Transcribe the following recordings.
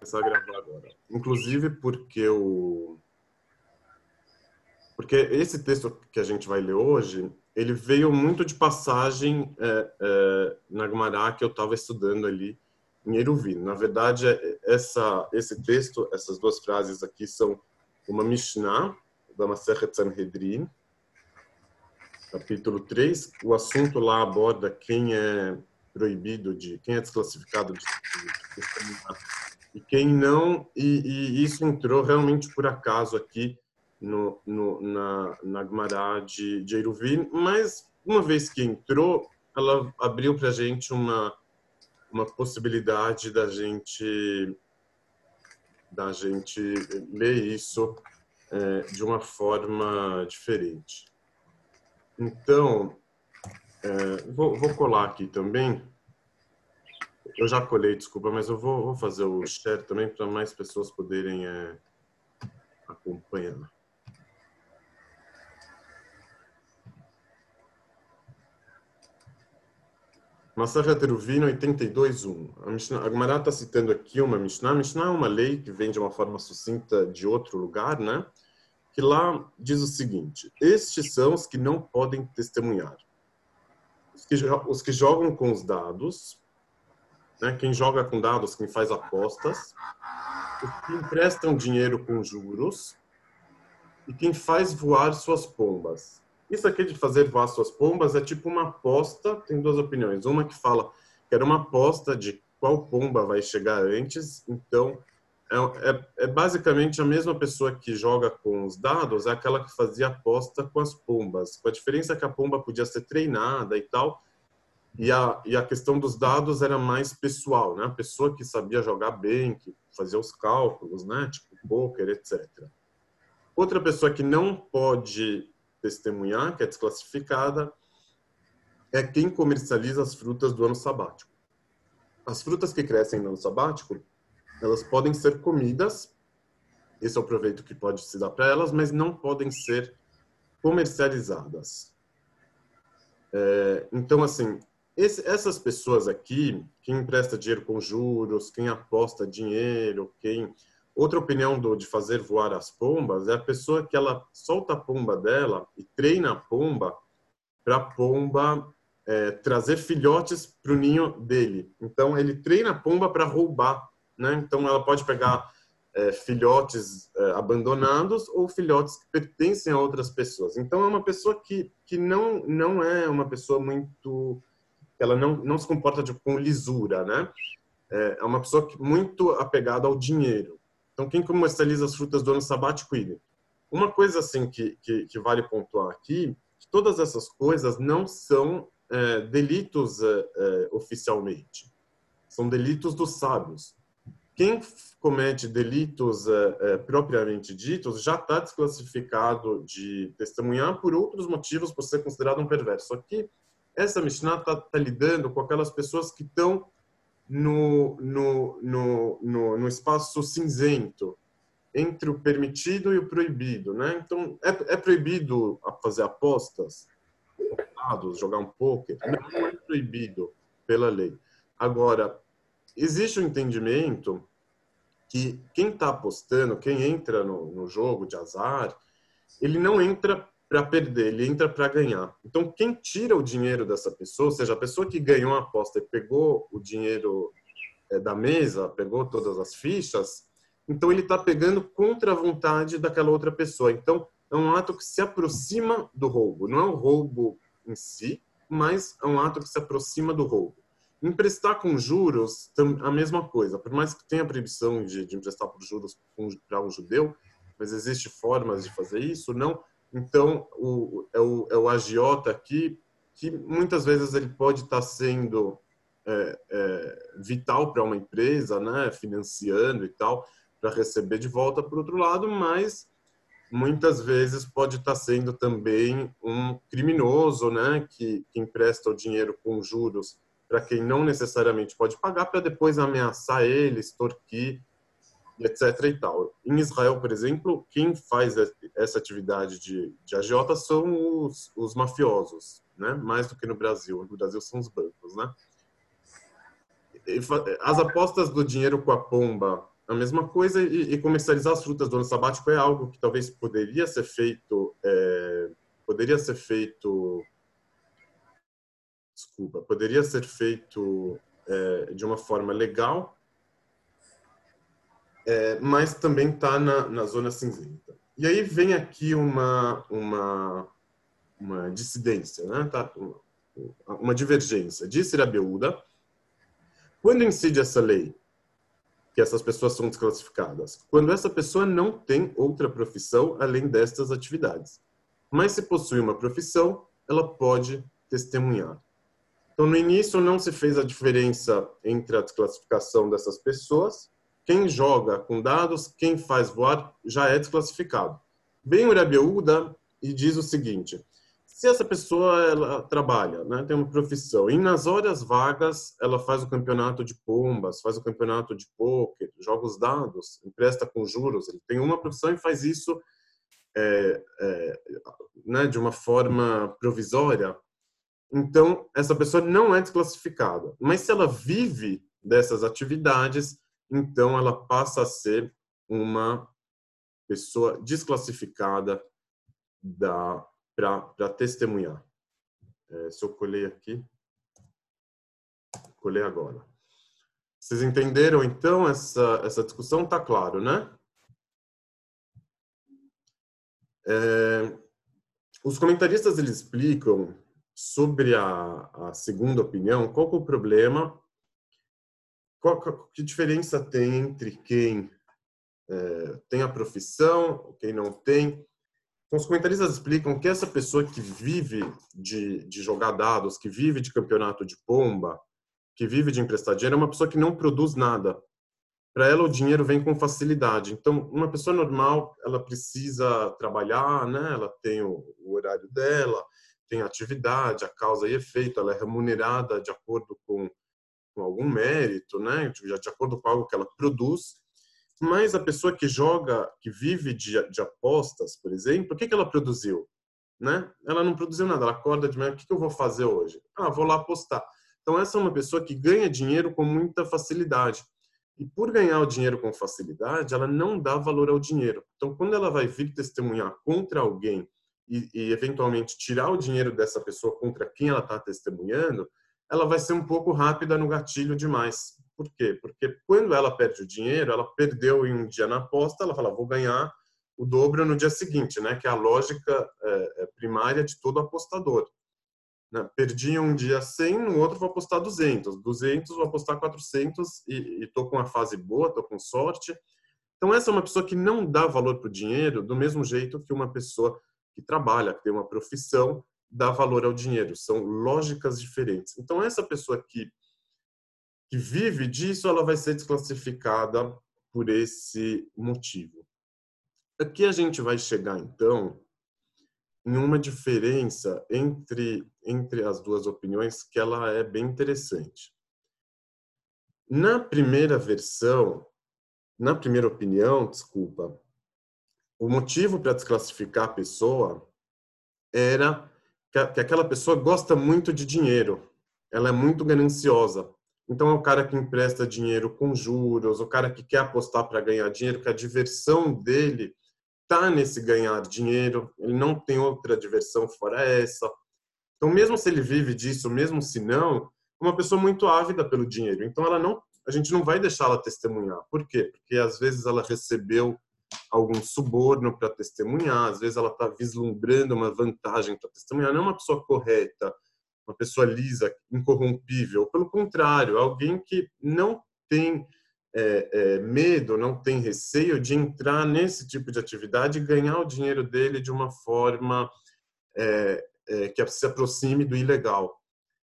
começar a gravar agora. Inclusive porque o porque esse texto que a gente vai ler hoje, ele veio muito de passagem é, é, na Gumará que eu estava estudando ali em Eruvin. Na verdade, é, essa esse texto, essas duas frases aqui são uma Mishnah da Masechet Sanhedrin, capítulo 3. O assunto lá aborda quem é proibido de, quem é desclassificado de, de, de e quem não, e, e, isso entrou realmente por acaso aqui no, no, na, na de, de Eruvin, mas uma vez que entrou, ela abriu para a gente uma, uma possibilidade da gente da gente ler isso é, de uma forma diferente. Então, é, vou, vou colar aqui também eu já colhei, desculpa, mas eu vou, vou fazer o share também para mais pessoas poderem é, acompanhar. Masachat Teruvino 82.1. A, Gemara está citando aqui uma Mishnah. Mishnah é uma lei que vem de uma forma sucinta de outro lugar, né? Que lá diz o seguinte: Estes são os que não podem testemunhar. Os que, os que jogam com os dados, né? quem joga com dados, quem faz apostas, os que emprestam dinheiro com juros e quem faz voar suas pombas. Isso aqui de fazer voar suas pombas é tipo uma aposta, tem duas opiniões. Uma que fala que era uma aposta de qual pomba vai chegar antes, então é, é, é, basicamente a mesma pessoa que joga com os dados, é aquela que fazia aposta com as pombas. Com a diferença que a pomba podia ser treinada e tal, e a, e a questão dos dados era mais pessoal, né? A pessoa que sabia jogar bem, que fazia os cálculos, né? Tipo poker, etc. Outra pessoa que não pode testemunhar, que é desclassificada, é quem comercializa as frutas do ano sabático. As frutas que crescem no ano sabático, elas podem ser comidas, esse é o proveito que pode se dar para elas, mas não podem ser comercializadas. É, então, assim, esse, essas pessoas aqui, quem empresta dinheiro com juros, quem aposta dinheiro, quem outra opinião do, de fazer voar as pombas é a pessoa que ela solta a pomba dela e treina a pomba para a pomba é, trazer filhotes para o ninho dele. Então ele treina a pomba para roubar, né? Então ela pode pegar é, filhotes é, abandonados ou filhotes que pertencem a outras pessoas. Então é uma pessoa que que não não é uma pessoa muito ela não, não se comporta de, com lisura, né? É, é uma pessoa muito apegada ao dinheiro. Então, quem comercializa as frutas do ano sabático, ele. Uma coisa assim que, que, que vale pontuar aqui, que todas essas coisas não são é, delitos é, é oficialmente. São delitos dos sábios. Quem comete delitos é, propriamente ditos já está desclassificado de testemunhar por outros motivos, por ser considerado um perverso. Aqui, essa Mishnah está tá lidando com aquelas pessoas que estão no, no, no, no, no espaço cinzento entre o permitido e o proibido, né? Então, é, é proibido fazer apostas, jogar um poker? Não é proibido pela lei. Agora, existe um entendimento que quem está apostando, quem entra no, no jogo de azar, ele não entra para perder, ele entra para ganhar. Então, quem tira o dinheiro dessa pessoa, ou seja, a pessoa que ganhou a aposta e pegou o dinheiro é, da mesa, pegou todas as fichas, então ele está pegando contra a vontade daquela outra pessoa. Então, é um ato que se aproxima do roubo. Não é o roubo em si, mas é um ato que se aproxima do roubo. Emprestar com juros, a mesma coisa. Por mais que tenha proibição de, de emprestar por juros para um judeu, mas existem formas de fazer isso, não então, o, é, o, é o agiota aqui, que muitas vezes ele pode estar sendo é, é, vital para uma empresa, né, financiando e tal, para receber de volta por outro lado, mas muitas vezes pode estar sendo também um criminoso, né, que, que empresta o dinheiro com juros para quem não necessariamente pode pagar, para depois ameaçar ele, extorquir etc. e tal. Em Israel, por exemplo, quem faz essa atividade de, de agiota são os, os mafiosos, né? mais do que no Brasil. No Brasil são os bancos. Né? As apostas do dinheiro com a pomba a mesma coisa e, e, comercializar as frutas do ano sabático é algo que talvez poderia ser feito, é, poderia ser feito, desculpa, poderia ser feito é, de uma forma legal, é, mas também está na, na zona cinzenta. E aí vem aqui uma uma uma dissidência, né? Tá? Uma, uma divergência. Disse Rabiúda, quando incide essa lei, que essas pessoas são desclassificadas? Quando essa pessoa não tem outra profissão além destas atividades. Mas se possui uma profissão, ela pode testemunhar. Então, no início, não se fez a diferença entre a desclassificação dessas pessoas. Quem joga com dados, quem faz voar, já é desclassificado. Vem o Rabiúda e diz o seguinte: se essa pessoa ela trabalha, né, tem uma profissão, e nas horas vagas ela faz o campeonato de pombas, faz o campeonato de poker, joga os dados, empresta com juros, ele tem uma profissão e faz isso é, é, né, de uma forma provisória, então essa pessoa não é desclassificada. Mas se ela vive dessas atividades, então ela passa a ser uma pessoa desclassificada da para testemunhar. É, se eu colher aqui, colher agora. Vocês entenderam então essa essa discussão? Tá claro, né? É, os comentaristas eles explicam sobre a, a segunda opinião qual é o problema, qual, que diferença tem entre quem é, tem a profissão, quem não tem. Então, os comentaristas explicam que essa pessoa que vive de, de jogar dados, que vive de campeonato de pomba, que vive de emprestar dinheiro, é uma pessoa que não produz nada. Para ela, o dinheiro vem com facilidade. Então, uma pessoa normal, ela precisa trabalhar, né? ela tem o, o horário dela, tem atividade, a causa e efeito, ela é remunerada de acordo com, com algum mérito, né? de, de acordo com algo que ela produz. Mas a pessoa que joga, que vive de, de apostas, por exemplo, o que, que ela produziu? Né? Ela não produziu nada. Ela acorda de manhã, o que, que eu vou fazer hoje? Ah, vou lá apostar. Então, essa é uma pessoa que ganha dinheiro com muita facilidade. E por ganhar o dinheiro com facilidade, ela não dá valor ao dinheiro. Então, quando ela vai vir testemunhar contra alguém e, e eventualmente tirar o dinheiro dessa pessoa contra quem ela está testemunhando, ela vai ser um pouco rápida no gatilho demais. Por quê? Porque quando ela perde o dinheiro, ela perdeu em um dia na aposta, ela fala, vou ganhar o dobro no dia seguinte, né? Que é a lógica é, é primária de todo apostador. Né? Perdi um dia 100, no outro vou apostar 200. 200 vou apostar 400 e estou com uma fase boa, estou com sorte. Então essa é uma pessoa que não dá valor para o dinheiro do mesmo jeito que uma pessoa que trabalha, que tem uma profissão, dá valor ao dinheiro. São lógicas diferentes. Então essa pessoa que que vive disso, ela vai ser desclassificada por esse motivo. Aqui a gente vai chegar, então, em uma diferença entre, entre as duas opiniões que ela é bem interessante. Na primeira versão, na primeira opinião, desculpa, o motivo para desclassificar a pessoa era que, que aquela pessoa gosta muito de dinheiro, ela é muito gananciosa. Então, é o cara que empresta dinheiro com juros, o cara que quer apostar para ganhar dinheiro, que a diversão dele está nesse ganhar dinheiro, ele não tem outra diversão fora essa. Então, mesmo se ele vive disso, mesmo se não, é uma pessoa muito ávida pelo dinheiro. Então, ela não, a gente não vai deixar ela testemunhar. Por quê? Porque às vezes ela recebeu algum suborno para testemunhar, às vezes ela está vislumbrando uma vantagem para testemunhar, não é uma pessoa correta uma pessoa lisa, incorrompível. Pelo contrário, alguém que não tem é, é, medo, não tem receio de entrar nesse tipo de atividade e ganhar o dinheiro dele de uma forma é, é que se aproxime do ilegal.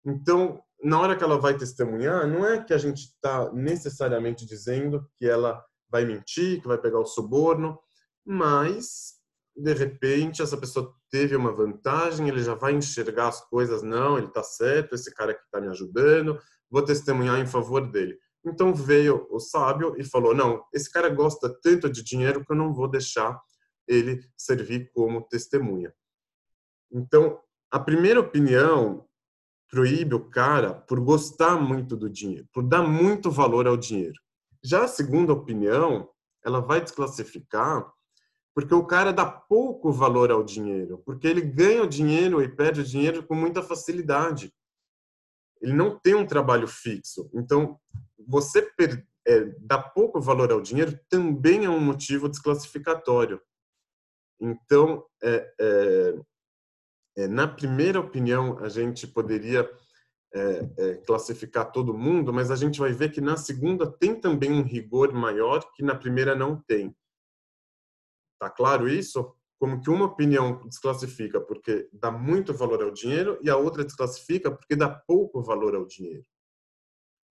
Então, na hora que ela vai testemunhar, não é que a gente está necessariamente dizendo que ela vai mentir, que vai pegar o suborno, mas de repente essa pessoa teve uma vantagem, ele já vai enxergar as coisas, não, ele está certo, esse cara que está me ajudando, vou testemunhar em favor dele. Então veio o sábio e falou, não, esse cara gosta tanto de dinheiro que eu não vou deixar ele servir como testemunha. Então, a primeira opinião proíbe o cara por gostar muito do dinheiro, por dar muito valor ao dinheiro. Já a segunda opinião, ela vai desclassificar porque o cara dá pouco valor ao dinheiro, porque ele ganha o dinheiro e perde o dinheiro com muita facilidade. Ele não tem um trabalho fixo. Então, você per, é, dar pouco valor ao dinheiro também é um motivo desclassificatório. Então, é, é, é na primeira opinião, a gente poderia é, é, classificar todo mundo, mas a gente vai ver que na segunda tem também um rigor maior que na primeira não tem. Tá claro isso? Como que uma opinião desclassifica porque dá muito valor ao dinheiro e a outra desclassifica porque dá pouco valor ao dinheiro.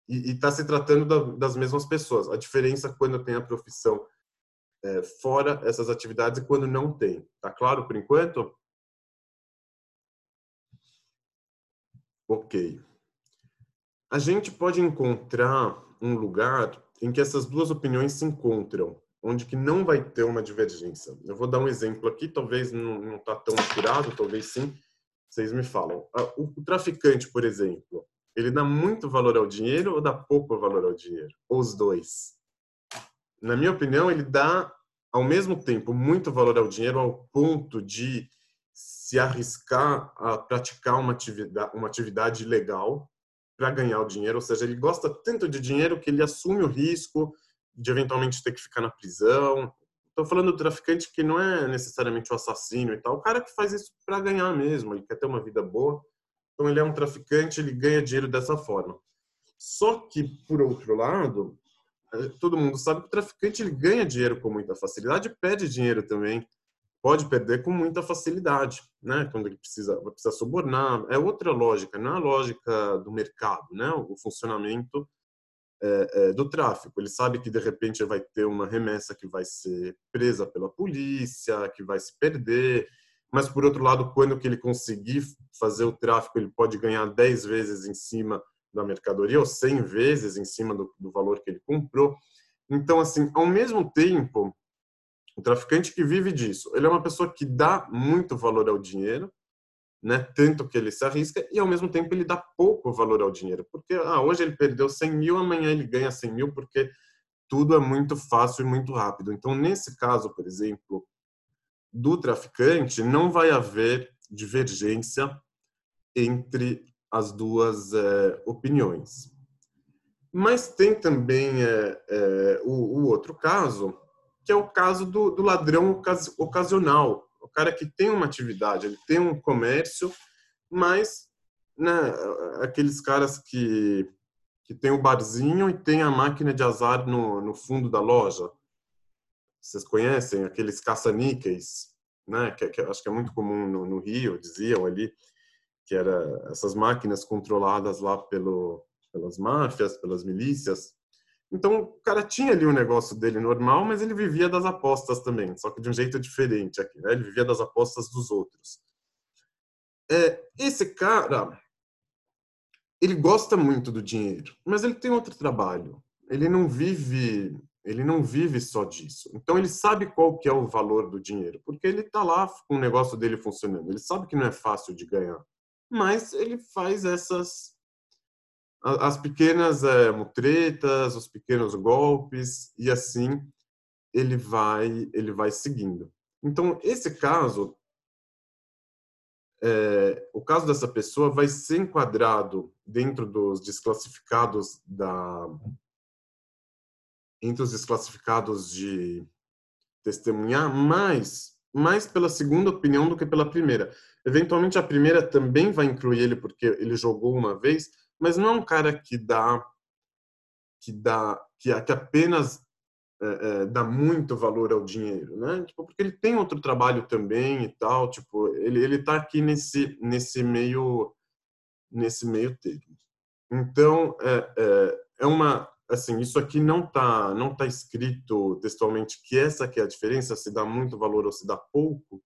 E está se tratando da, das mesmas pessoas. A diferença quando tem a profissão é, fora essas atividades e quando não tem. Tá claro por enquanto? Ok a gente pode encontrar um lugar em que essas duas opiniões se encontram, onde que não vai ter uma divergência. Eu vou dar um exemplo aqui, talvez não está tão apurado, talvez sim, vocês me falam. Ah, o, traficante, por exemplo, ele dá muito valor ao dinheiro ou dá pouco valor ao dinheiro? Ou os dois? Na minha opinião, ele dá, ao mesmo tempo, muito valor ao dinheiro ao ponto de se arriscar a praticar uma atividade, uma atividade legal para ganhar o dinheiro, ou seja, ele gosta tanto de dinheiro que ele assume o risco de eventualmente ter que ficar na prisão. Estou falando do traficante que não é necessariamente o assassino e tal, o cara que faz isso para ganhar mesmo, ele quer ter uma vida boa. Então ele é um traficante, ele ganha dinheiro dessa forma. Só que por outro lado, eh, todo mundo sabe que o traficante ele ganha dinheiro com muita facilidade e perde dinheiro também pode perder com muita facilidade, né? Quando ele precisa, precisa subornar, é outra lógica, não é a lógica do mercado, né? O funcionamento é, é, do tráfico. Ele sabe que de repente vai ter uma remessa que vai ser presa pela polícia, que vai se perder, mas por outro lado, quando que ele conseguir fazer o tráfico, ele pode ganhar 10 vezes em cima da mercadoria ou 100 vezes em cima do, do valor que ele comprou. Então, assim, ao mesmo tempo o traficante que vive disso, ele é uma pessoa que dá muito valor ao dinheiro, né? Tanto que ele se arrisca e ao mesmo tempo ele dá pouco valor ao dinheiro, porque ah, hoje ele perdeu 100 mil, amanhã ele ganha 100 mil, porque tudo é muito fácil e muito rápido. Então, nesse caso, por exemplo, do traficante, não vai haver divergência entre as duas é, opiniões. Mas tem também é, é, o, o outro caso, que é o caso do, do ladrão ocasional, o cara que tem uma atividade, ele tem um comércio, mas né, aqueles caras que, que tem o barzinho e tem a máquina de azar no, no fundo da loja. Vocês conhecem aqueles caça-níqueis, né? Que, que, acho que é muito comum no, no Rio, diziam ali, que era essas máquinas controladas lá pelo, pelas máfias, pelas milícias. Então, o cara tinha ali o negócio dele normal, mas ele vivia das apostas também, só que de um jeito diferente aqui, né? Ele vivia das apostas dos outros. É, esse cara, ele gosta muito do dinheiro, mas ele tem outro trabalho. Ele não vive, ele não vive só disso. Então ele sabe qual que é o valor do dinheiro, porque ele está lá com o negócio dele funcionando. Ele sabe que não é fácil de ganhar, mas ele faz essas as pequenas é, mutretas, os pequenos golpes e assim ele vai ele vai seguindo. Então esse caso, é, o caso dessa pessoa vai ser enquadrado dentro dos desclassificados da entre os desclassificados de testemunhar, mais mais pela segunda opinião do que pela primeira. Eventualmente a primeira também vai incluir ele porque ele jogou uma vez, mas não é um cara que dá que dá que, que apenas é, é, dá muito valor ao dinheiro, né? Tipo, porque ele tem outro trabalho também e tal, tipo, ele ele tá aqui nesse nesse meio nesse meio termo. Então, é, é, é uma assim, isso aqui não tá não tá escrito textualmente que essa que é a diferença, se dá muito valor ou se dá pouco,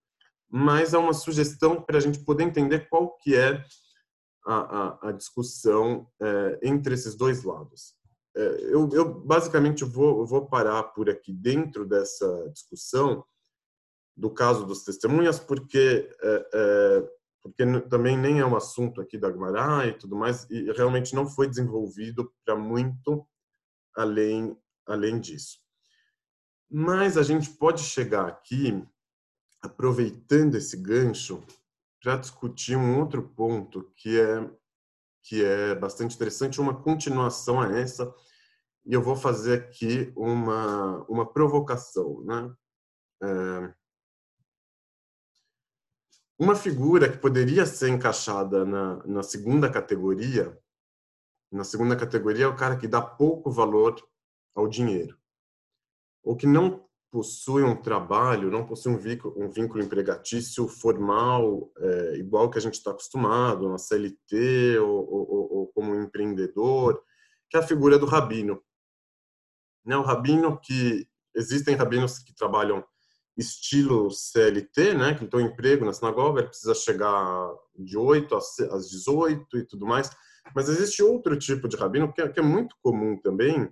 mas é uma sugestão para a gente poder entender qual que é a, a, a discussão é, entre esses dois lados. É, eu, eu, basicamente vou, vou parar por aqui dentro dessa discussão do caso dos testemunhas, porque é, é porque também nem é um assunto aqui da Agmará e tudo mais, e realmente não foi desenvolvido para muito além além disso. Mas a gente pode chegar aqui, aproveitando esse gancho, para discutir um outro ponto que é que é bastante interessante, uma continuação a essa, e eu vou fazer aqui uma uma provocação, né? É, uma figura que poderia ser encaixada na, na segunda categoria, na segunda categoria é o cara que dá pouco valor ao dinheiro, ou que não possui um trabalho, não possui um vínculo, um vínculo empregatício formal, é, igual que a gente está acostumado, na CLT ou, ou, ou, como empreendedor, que é a figura do rabino. Né? O rabino que existem rabinos que trabalham estilo CLT, né, que tem um emprego na sinagoga, ele precisa chegar de 8 às 18 e tudo mais. Mas existe outro tipo de rabino que é, que é muito comum também,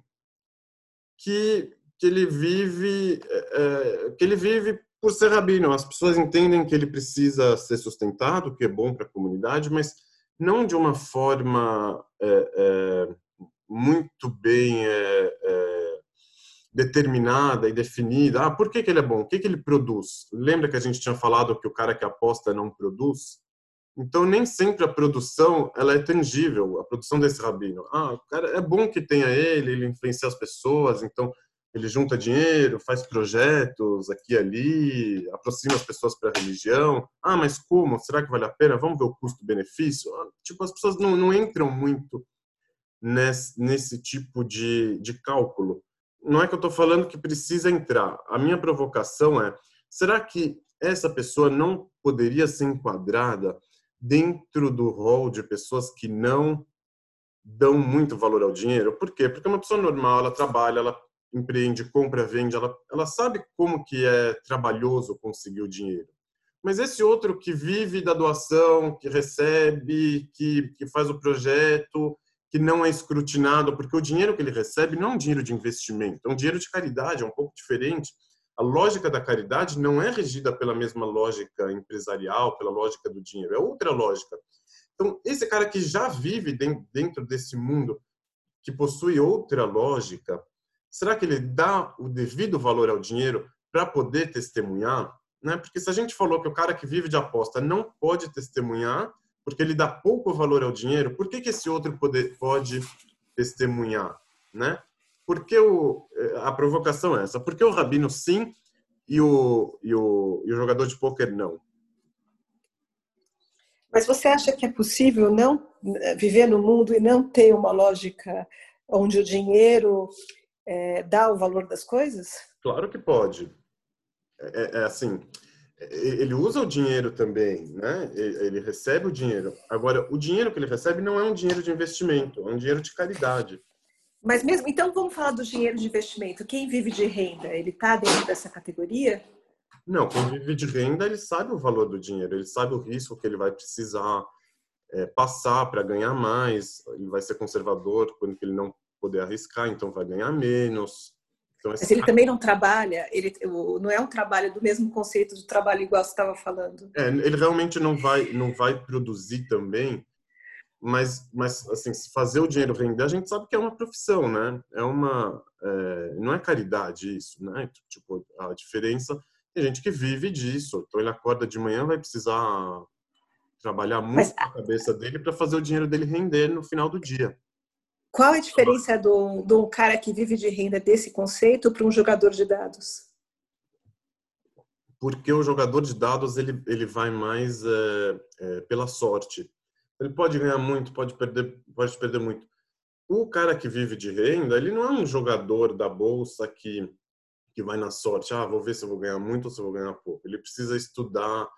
que, que ele vive é, é que ele vive por ser rabino. As pessoas entendem que ele precisa ser sustentado, que é bom para a comunidade, mas não de uma forma é, é muito bem é, é, determinada e definida. Ah, por que, que ele é bom? O que, que ele produz? Lembra que a gente tinha falado que o cara que aposta não produz? Então, nem sempre a produção ela é tangível, a produção desse rabino. Ah, o cara é bom que tenha ele, ele influencia as pessoas, então ele junta dinheiro, faz projetos aqui e ali, aproxima as pessoas para a religião. Ah, mas como? Será que vale a pena? Vamos ver o custo-benefício? Ah, tipo, as pessoas não, não entram muito nesse, nesse tipo de, de cálculo não é que eu estou falando que precisa entrar. A minha provocação é: será que essa pessoa não poderia ser enquadrada dentro do rol de pessoas que não dão muito valor ao dinheiro? Por quê? Porque uma pessoa normal, ela trabalha, ela empreende, compra, vende, ela, ela sabe como que é trabalhoso conseguir o dinheiro. Mas esse outro que vive da doação, que recebe, que, que faz o projeto, que não é escrutinado, porque o dinheiro que ele recebe não é um dinheiro de investimento, é um dinheiro de caridade, é um pouco diferente. A lógica da caridade não é regida pela mesma lógica empresarial, pela lógica do dinheiro, é outra lógica. Então, esse cara que já vive dentro desse mundo, que possui outra lógica, será que ele dá o devido valor ao dinheiro para poder testemunhar? Né? Porque se a gente falou que o cara que vive de aposta não pode testemunhar, porque ele dá pouco valor ao dinheiro, por que, que esse outro pode, pode testemunhar? Né? Porque o, eh, a provocação é essa. Por que o rabino sim e o, e o, e o jogador de pôquer não? Mas você acha que é possível não eh, viver no mundo e não ter uma lógica onde o dinheiro é, dá o valor das coisas? Claro que pode. É, é assim, ele usa o dinheiro também, né? Ele recebe o dinheiro. Agora, o dinheiro que ele recebe não é um dinheiro de investimento, é um dinheiro de caridade. Mas mesmo, então vamos falar do dinheiro de investimento. Quem vive de renda, ele está dentro dessa categoria? Não, quem vive de renda, ele sabe o valor do dinheiro, ele sabe o risco que ele vai precisar é, passar para ganhar mais. Ele vai ser conservador quando ele não poder arriscar, então vai ganhar menos. Então, Mas ele também não trabalha, ele não é um trabalho do mesmo conceito de trabalho igual você estava falando. É, ele realmente não vai, não vai produzir também, mas, mas assim, fazer o dinheiro render, a gente sabe que é uma profissão, né? É uma, é, não é caridade isso, né? Tipo, a diferença tem gente que vive disso, então ele acorda de manhã vai precisar trabalhar muito mas, a cabeça dele para fazer o dinheiro dele render no final do dia. Qual a diferença do, do cara que vive de renda desse conceito para um jogador de dados? Porque o jogador de dados ele, ele vai mais é, é, pela sorte. Ele pode ganhar muito, pode perder, pode perder muito. O cara que vive de renda, ele não é um jogador da bolsa que que vai na sorte. Ah, vou ver se eu vou ganhar muito ou se eu vou ganhar pouco. Ele precisa estudar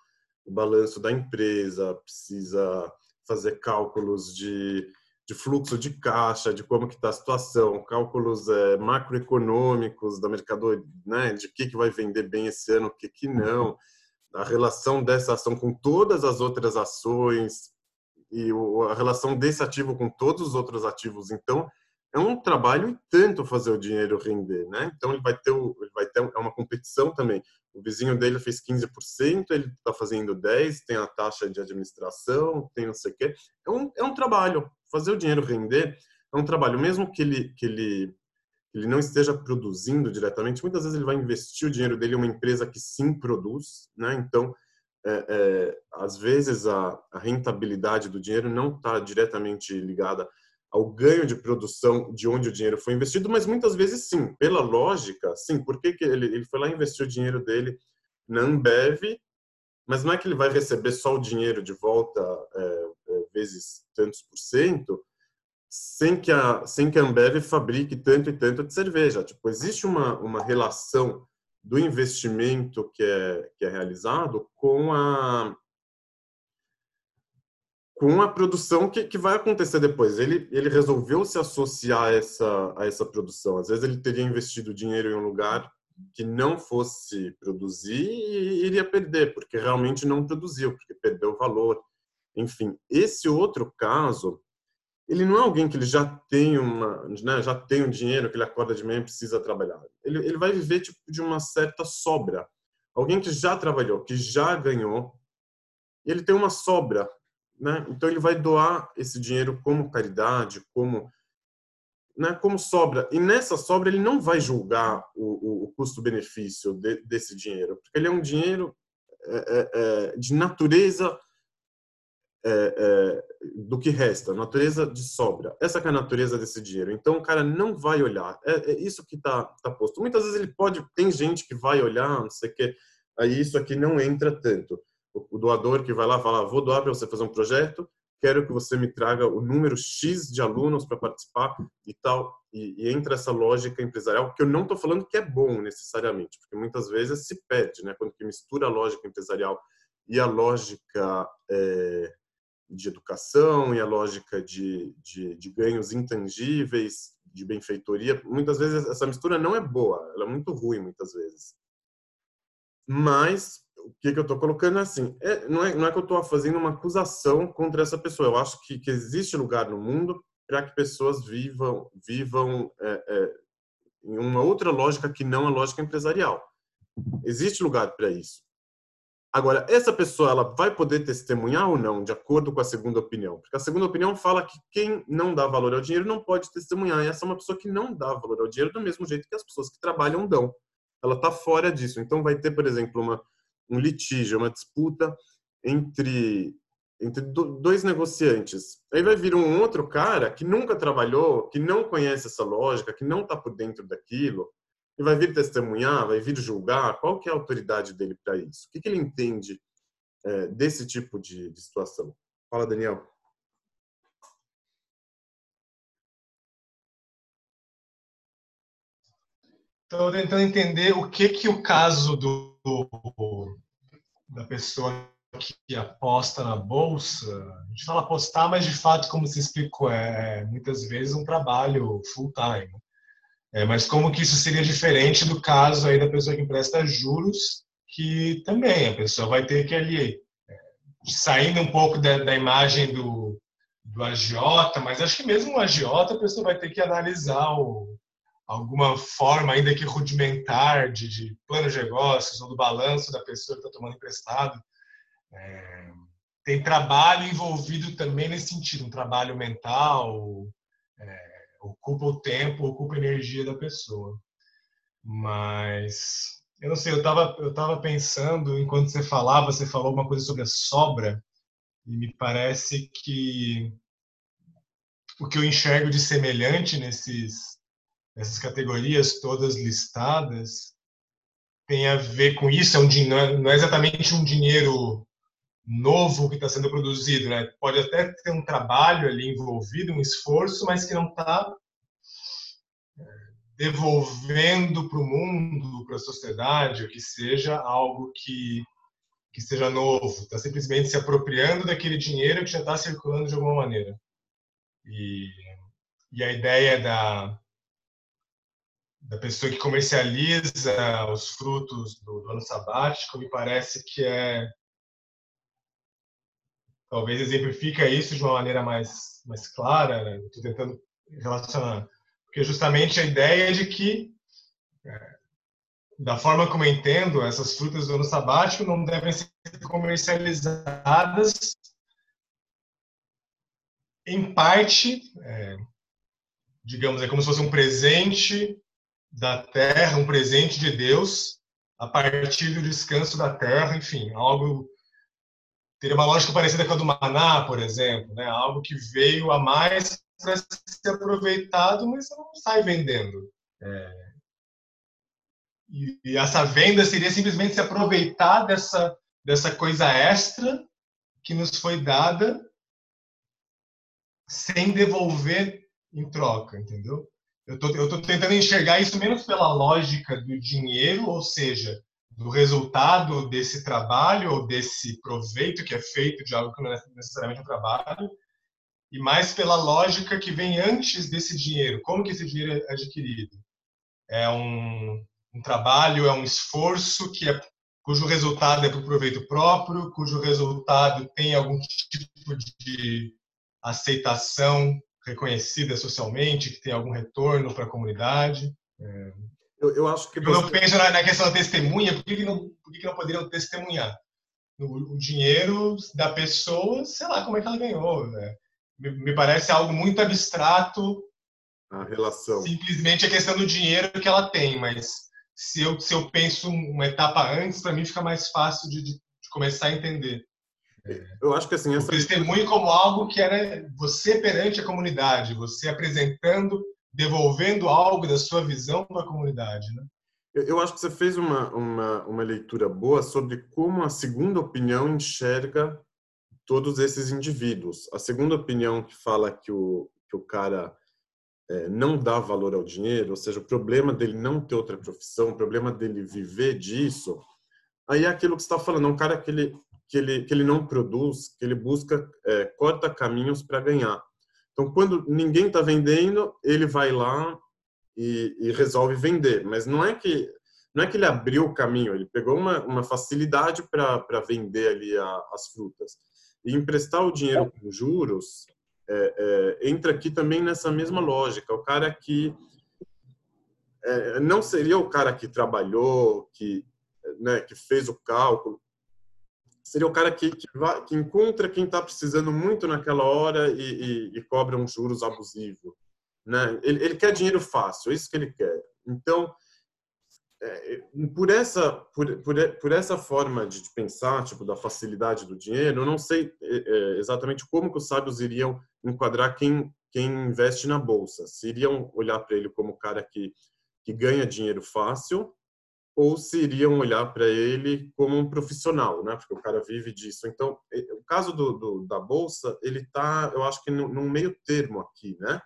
o balanço da empresa, precisa fazer cálculos de de fluxo de caixa, de como que está a situação, cálculos é, macroeconômicos da mercadoria, né, de que que vai vender bem esse ano, o que que não, a relação dessa ação com todas as outras ações e a relação desse ativo com todos os outros ativos. Então, é um trabalho e tanto fazer o dinheiro render, né? Então ele vai ter, ele vai ter é uma competição também. O vizinho dele fez 15%, ele está fazendo 10, tem a taxa de administração, tem não sei o quê. É um, é um trabalho. Fazer o dinheiro render é um trabalho, mesmo que ele que ele ele não esteja produzindo diretamente, muitas vezes ele vai investir o dinheiro dele em uma empresa que sim produz, né? Então, é, é, às vezes a, a, rentabilidade do dinheiro não está diretamente ligada ao ganho de produção de onde o dinheiro foi investido, mas muitas vezes sim, pela lógica, sim. Por que, que ele, ele foi lá investir o dinheiro dele na Ambev, mas não é que ele vai receber só o dinheiro de volta é, é vezes tantos por cento, sem que a sem que a Ambev fabrique tanto e tanto de cerveja. Tipo, existe uma uma relação do investimento que é que é realizado com a com a produção que, que vai acontecer depois. Ele ele resolveu se associar a essa a essa produção. Às vezes ele teria investido dinheiro em um lugar que não fosse produzir e iria perder, porque realmente não produziu, porque perdeu valor. Enfim, esse outro caso ele não é alguém que ele já tem uma, né, já tem um dinheiro que ele acorda de manhã e precisa trabalhar. Ele, ele vai viver tipo de uma certa sobra. Alguém que já trabalhou, que já ganhou, ele tem uma sobra, né? Então ele vai doar esse dinheiro como caridade, como né, como sobra. E nessa sobra ele não vai julgar o, o, o custo-benefício de, desse dinheiro, porque ele é um dinheiro é, é, é de natureza é, é, do que resta, natureza de sobra. Essa é a natureza desse dinheiro. Então o cara não vai olhar. É, é isso que está tá posto. Muitas vezes ele pode, tem gente que vai olhar, não sei o que, aí isso aqui não entra tanto. O, doador que vai lá fala, vou doar para você fazer um projeto, quero que você me traga o número X de alunos para participar e tal. E, e, entra essa lógica empresarial, que eu não estou falando que é bom necessariamente, porque muitas vezes se perde, né? Quando que mistura a lógica empresarial e a lógica é, de educação e a lógica de, de, de, ganhos intangíveis, de benfeitoria. Muitas vezes essa mistura não é boa, ela é muito ruim muitas vezes. Mas o que, que eu estou colocando é assim, é, não, é, não é que eu estou fazendo uma acusação contra essa pessoa. Eu acho que, que existe lugar no mundo para que pessoas vivam vivam é, é, em uma outra lógica que não a lógica empresarial. Existe lugar para isso. Agora, essa pessoa ela vai poder testemunhar ou não, de acordo com a segunda opinião? Porque a segunda opinião fala que quem não dá valor ao dinheiro não pode testemunhar. E essa é uma pessoa que não dá valor ao dinheiro do mesmo jeito que as pessoas que trabalham dão. Ela está fora disso. Então, vai ter, por exemplo, uma, um litígio, uma disputa entre entre dois negociantes. Aí vai vir um outro cara que nunca trabalhou, que não conhece essa lógica, que não está por dentro daquilo, e vai vir testemunhar, vai vir julgar, qual que é a autoridade dele para isso? O que, que, ele entende é, desse tipo de, de situação? Fala, Daniel. Estou tentando entender o que que o caso do, da pessoa que aposta na bolsa, a gente fala apostar, mas de fato, como você explicou, é muitas vezes um trabalho full time. É, mas como que isso seria diferente do caso aí da pessoa que empresta juros, que também a pessoa vai ter que ali, é, saindo um pouco da, da imagem do, do agiota, mas acho que mesmo o agiota a pessoa vai ter que analisar o, alguma forma ainda que rudimentar de, de plano de negócios ou do balanço da pessoa que está tomando emprestado. É, tem trabalho envolvido também nesse sentido, um trabalho mental, é, ocupa o tempo, ocupa a energia da pessoa. Mas eu não sei, eu estava eu tava pensando enquanto você falava, você falou uma coisa sobre a sobra e me parece que o que eu enxergo de semelhante nesses nessas categorias todas listadas tem a ver com isso, é um, não é exatamente um dinheiro novo que está sendo produzido, né? Pode até ter um trabalho ali envolvido, um esforço, mas que não está é, devolvendo para o mundo, para a sociedade, o que seja algo que que seja novo, está simplesmente se apropriando daquele dinheiro que já está circulando de alguma maneira. E, e a ideia da, da pessoa que comercializa os frutos do, do ano sabático me parece que é talvez exemplifica isso de uma maneira mais, mais clara, né? estou tentando relacionar. Porque justamente a ideia é de que, é, da forma como eu entendo, essas frutas do ano sabático não devem ser comercializadas em parte, é, digamos, é como se fosse um presente da terra, um presente de Deus a partir do descanso da terra, enfim, algo teria uma lógica parecida com a do maná, por exemplo, né? Algo que veio a mais para ser aproveitado, mas não sai vendendo. É... E, e, essa venda seria simplesmente se aproveitar dessa dessa coisa extra que nos foi dada sem devolver em troca, entendeu? Eu tô, eu tô tentando enxergar isso menos pela lógica do dinheiro, ou seja, do resultado desse trabalho ou desse proveito que é feito de algo que não é necessariamente um trabalho, e mais pela lógica que vem antes desse dinheiro. Como que esse dinheiro é adquirido? É um, um trabalho, é um esforço que é, cujo resultado é para o proveito próprio, cujo resultado tem algum tipo de aceitação reconhecida socialmente, que tem algum retorno para a comunidade. É. Eu, eu, acho que você... eu não penso na, na, questão da testemunha. Por que, não, por que, não poderiam testemunhar? O, o, dinheiro da pessoa, sei lá como é que ela ganhou. Né? Me, me parece algo muito abstrato. A relação. Simplesmente a questão do dinheiro que ela tem, mas se eu, se eu penso uma etapa antes, para mim fica mais fácil de, de começar a entender. Eu acho que assim essa... o testemunho como algo que era você perante a comunidade, você apresentando, devolvendo algo da sua visão para a comunidade, né? Eu acho que você fez uma, uma, uma leitura boa sobre como a segunda opinião enxerga todos esses indivíduos. A segunda opinião que fala que o, que o cara é, não dá valor ao dinheiro, ou seja, o problema dele não ter outra profissão, o problema dele viver disso, aí é aquilo que você está falando, é um cara que ele que ele, que ele não produz, que ele busca, é, corta caminhos para ganhar. Então, quando ninguém está vendendo, ele vai lá e, e, resolve vender. Mas não é que não é que ele abriu o caminho, ele pegou uma, uma facilidade para vender ali a, as frutas. E emprestar o dinheiro com juros é, é, entra aqui também nessa mesma lógica. O cara que é, não seria o cara que trabalhou, que, né, que fez o cálculo, seria o cara que, que, vai, que encontra quem está precisando muito naquela hora e, e, e cobra um juros abusivo. Né? Ele, ele, quer dinheiro fácil, é isso que ele quer. Então, é, por essa por, por, por essa forma de, pensar, tipo da facilidade do dinheiro, eu não sei é, é exatamente como que os sábios iriam enquadrar quem quem investe na bolsa. Se iriam olhar para ele como o cara que que ganha dinheiro fácil ou se iriam olhar para ele como um profissional, né? Porque o cara vive disso. Então, o caso do, do da bolsa, ele está, eu acho que num meio termo aqui, né?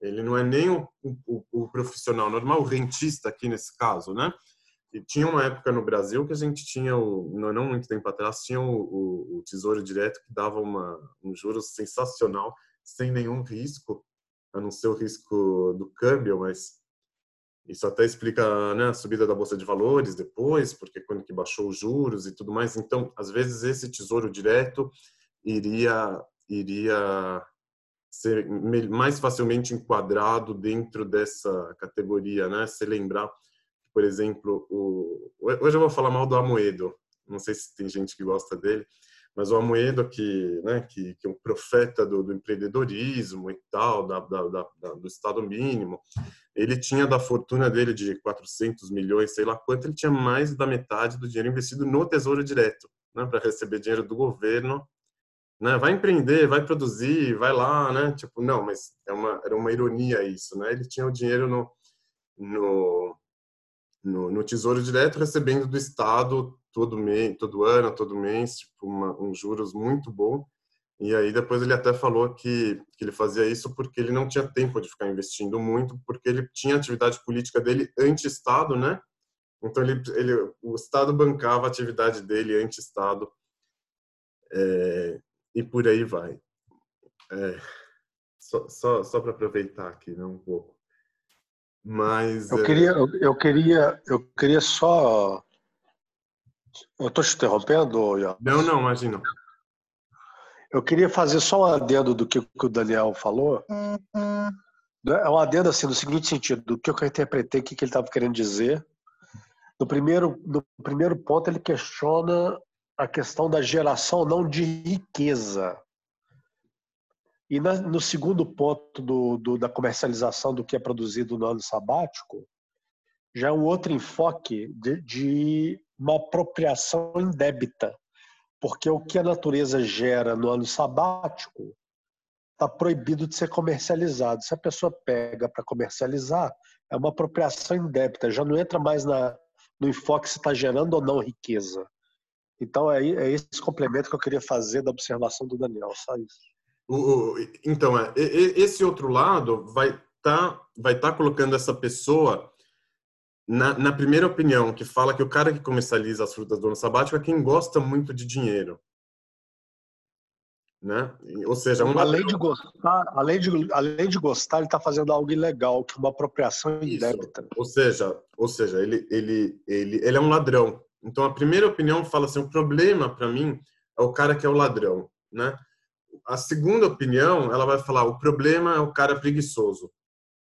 Ele não é nem o, o, o, profissional normal, o rentista aqui nesse caso, né? E tinha uma época no Brasil que a gente tinha, o, não muito tempo atrás, tinha o, o Tesouro Direto que dava uma, um juros sensacional, sem nenhum risco, a não ser o risco do câmbio, mas isso até explica né, a subida da bolsa de valores depois, porque quando que baixou os juros e tudo mais. Então, às vezes esse tesouro direto iria iria ser mais facilmente enquadrado dentro dessa categoria, né? Se lembrar, por exemplo, o hoje eu vou falar mal do Amoedo. Não sei se tem gente que gosta dele, mas o Amoedo que, né, que, que é um profeta do, do empreendedorismo e tal, da, da, da, do Estado mínimo, ele tinha da fortuna dele de 400 milhões, sei lá quanto, ele tinha mais da metade do dinheiro investido no Tesouro Direto, né, para receber dinheiro do governo, né, vai empreender, vai produzir, vai lá, né, tipo, não, mas é uma, era uma ironia isso, né, ele tinha o dinheiro no, no, no, no Tesouro Direto recebendo do Estado todo mês, todo ano, todo mês, tipo um juros muito bom. E aí depois ele até falou que, que ele fazia isso porque ele não tinha tempo de ficar investindo muito, porque ele tinha atividade política dele anti-Estado, né? Então ele, ele, o Estado bancava a atividade dele anti-Estado é, e por aí vai. É, só só, só para aproveitar aqui, né, um pouco. Mas eu é... queria eu, eu, queria eu queria só eu estou te interrompendo, Ian? Não, não, imagina. Eu queria fazer só um adendo do que, o Daniel falou. É um adendo assim, no seguinte sentido, do que eu interpretei, o que, ele estava querendo dizer. No primeiro, no primeiro ponto, ele questiona a questão da geração não de riqueza. E na, no segundo ponto do, do, da comercialização do que é produzido no ano sabático, já é um outro enfoque de, de uma apropriação indébita, porque o que a natureza gera no ano sabático está proibido de ser comercializado. Se a pessoa pega para comercializar, é uma apropriação indébita, já não entra mais na, no enfoque se está gerando ou não riqueza. Então é, é, esse complemento que eu queria fazer da observação do Daniel, só isso. Então, é, esse outro lado vai estar tá, vai tá colocando essa pessoa na, na, primeira opinião, que fala que o cara que comercializa as frutas do ano sabático é quem gosta muito de dinheiro. Né? Ou seja, um além de gostar, além de, além de gostar, ele está fazendo algo ilegal, que é uma apropriação indébita. Ou seja, ou seja, ele, ele, ele, ele é um ladrão. Então a primeira opinião fala assim, o problema para mim é o cara que é o ladrão, né? A segunda opinião, ela vai falar, o problema é o cara preguiçoso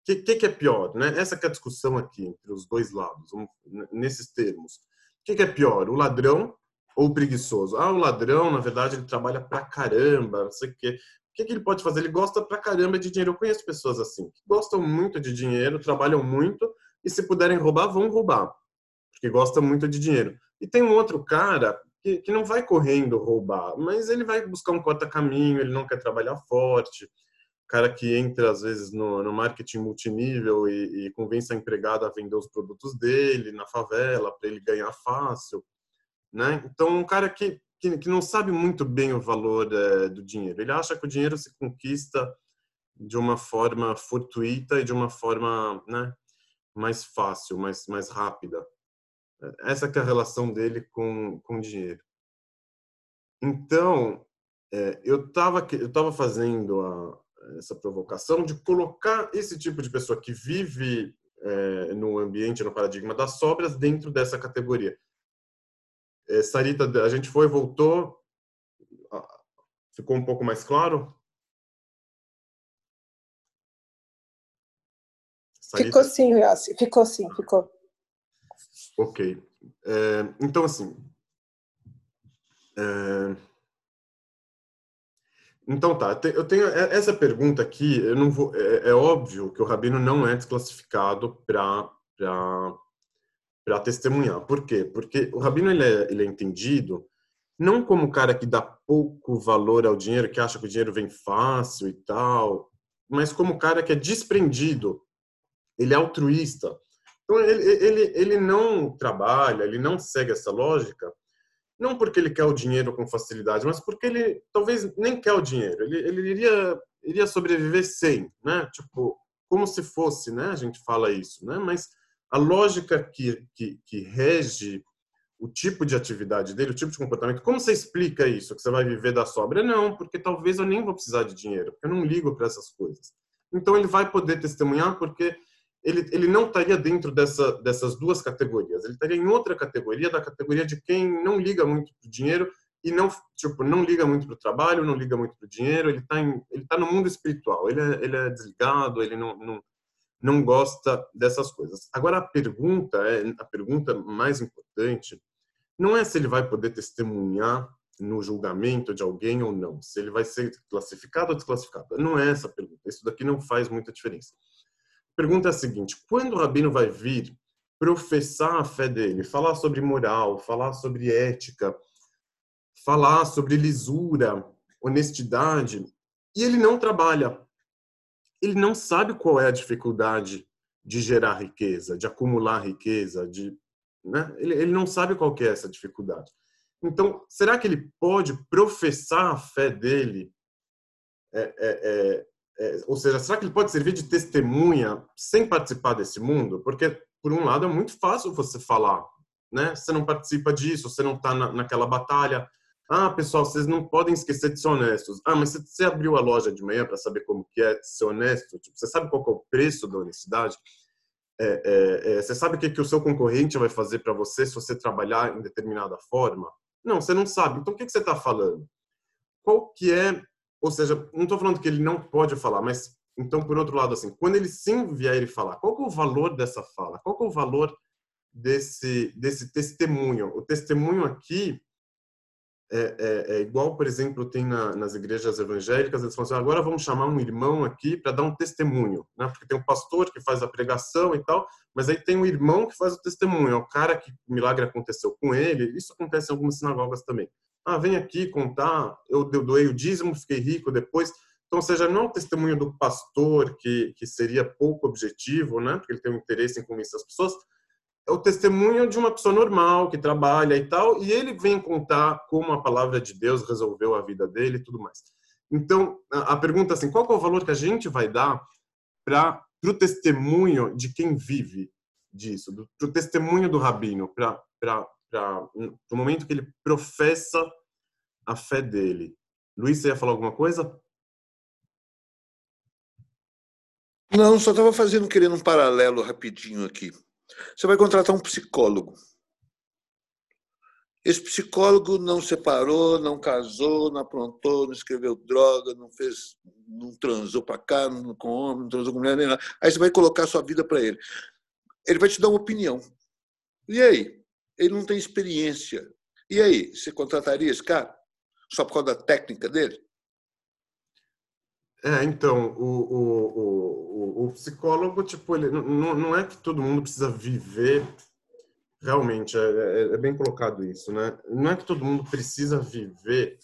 que, que, que, é pior? Né? Essa é a discussão aqui entre os dois lados, nesses termos. O que, que, é pior, o ladrão ou o preguiçoso? Ah, o ladrão, na verdade, ele trabalha pra caramba, não sei o quê. O que, que ele pode fazer? Ele gosta pra caramba de dinheiro. Eu conheço pessoas assim, que gostam muito de dinheiro, trabalham muito, e se puderem roubar, vão roubar, porque gostam muito de dinheiro. E tem um outro cara que, que não vai correndo roubar, mas ele vai buscar um corta-caminho, ele não quer trabalhar forte, cara que entra às vezes no, no marketing multinível e, e, convence a empregada a vender os produtos dele na favela para ele ganhar fácil, né? Então um cara que, que, que não sabe muito bem o valor é, do dinheiro, ele acha que o dinheiro se conquista de uma forma fortuita e de uma forma, né, mais fácil, mais mais rápida. Essa que é a relação dele com com o dinheiro. Então, é, eu estava eu tava fazendo a, essa provocação de colocar esse tipo de pessoa que vive é, no ambiente, no paradigma das sobras, dentro dessa categoria. É, Sarita, a gente foi, voltou, ficou um pouco mais claro? Sarita? Ficou sim, Yossi, ficou sim, ficou. Ok. É, então, assim, é, então tá, eu tenho essa pergunta aqui, eu não vou, é, é óbvio que o rabino não é desclassificado para para testemunhar. Por quê? Porque o rabino ele é, ele é entendido não como o cara que dá pouco valor ao dinheiro, que acha que o dinheiro vem fácil e tal, mas como o cara que é desprendido, ele é altruísta. Então ele, ele, ele não trabalha, ele não segue essa lógica não porque ele quer o dinheiro com facilidade, mas porque ele talvez nem quer o dinheiro. Ele, ele iria, iria sobreviver sem, né? Tipo, como se fosse, né? A gente fala isso, né? Mas a lógica que, que, que rege o tipo de atividade dele, o tipo de comportamento, como você explica isso? Que você vai viver da sobra? Não, porque talvez eu nem vou precisar de dinheiro, porque eu não ligo para essas coisas. Então ele vai poder testemunhar porque ele, ele não estaria dentro dessa, dessas duas categorias. Ele estaria em outra categoria, da categoria de quem não liga muito para o dinheiro e não tipo não liga muito para o trabalho, não liga muito para o dinheiro. Ele está tá no mundo espiritual. Ele é, ele é desligado. Ele não, não não gosta dessas coisas. Agora a pergunta é a pergunta mais importante não é se ele vai poder testemunhar no julgamento de alguém ou não, se ele vai ser classificado ou desclassificado. Não é essa a pergunta. Isso daqui não faz muita diferença pergunta é a seguinte: quando o rabino vai vir professar a fé dele, falar sobre moral, falar sobre ética, falar sobre lisura, honestidade, e ele não trabalha, ele não sabe qual é a dificuldade de gerar riqueza, de acumular riqueza, de, né? ele, ele não sabe qual é essa dificuldade. Então, será que ele pode professar a fé dele é, é, é, é, ou seja, será que ele pode servir de testemunha sem participar desse mundo? Porque, por um lado, é muito fácil você falar, né? Você não participa disso, você não está na, naquela batalha. Ah, pessoal, vocês não podem esquecer de ser honestos. Ah, mas você abriu a loja de manhã para saber como que é ser honesto? Tipo, você sabe qual é o preço da honestidade? É, é, é, você sabe o que, que o seu concorrente vai fazer para você se você trabalhar em determinada forma? Não, você não sabe. Então, o que, que você está falando? Qual que é ou seja, não estou falando que ele não pode falar, mas então, por outro lado, assim, quando ele sim vier falar, qual é o valor dessa fala? Qual é o valor desse, desse testemunho? O testemunho aqui é, é, é, igual, por exemplo, tem na, nas igrejas evangélicas, eles falam assim, agora vamos chamar um irmão aqui para dar um testemunho, né? Porque tem um pastor que faz a pregação e tal, mas aí tem um irmão que faz o testemunho, é o cara que o milagre aconteceu com ele, isso acontece em algumas sinagogas também. Ah, vem aqui contar, eu, doei o dízimo, fiquei rico depois. Então, seja, não é o testemunho do pastor que, que seria pouco objetivo, né? Porque ele tem um interesse em convencer as pessoas, é o testemunho de uma pessoa normal que trabalha e tal, e ele vem contar como a palavra de Deus resolveu a vida dele e tudo mais. Então, a pergunta é assim, qual é o valor que a gente vai dar para o testemunho de quem vive disso, para o testemunho do rabino, para o momento que ele professa a fé dele. Luiz, você ia falar alguma coisa? Não, só estava fazendo, querendo um paralelo rapidinho aqui. Você vai contratar um psicólogo. Esse psicólogo não separou, não casou, não aprontou, não escreveu droga, não fez, não transou para cá, não com homem, não transou com mulher, nem nada. Aí você vai colocar sua vida para ele. Ele vai te dar uma opinião. E aí? Ele não tem experiência. E aí? Você contrataria esse cara? Só por causa da técnica dele? É, então, o, o, o, o psicólogo, tipo, ele, não, não é que todo mundo precisa viver, realmente, é, é, é bem colocado isso, né? Não é que todo mundo precisa viver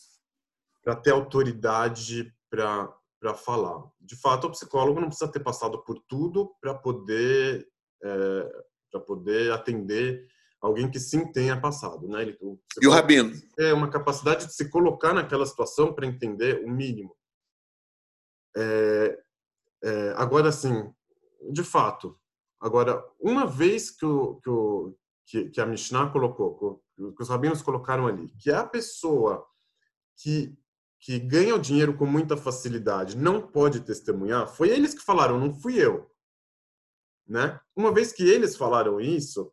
para ter autoridade para falar. De fato, o psicólogo não precisa ter passado por tudo para poder, é, poder atender alguém que sim tenha passado, né? Ele, e o rabino? É uma capacidade de se colocar naquela situação para entender o mínimo. É, é, agora, assim, de fato, agora, uma vez que, o, que, o, que, que a Mishnah colocou, que os rabinos colocaram ali, que a pessoa que, que ganha o dinheiro com muita facilidade não pode testemunhar, foi eles que falaram, não fui eu. Né? Uma vez que eles falaram isso,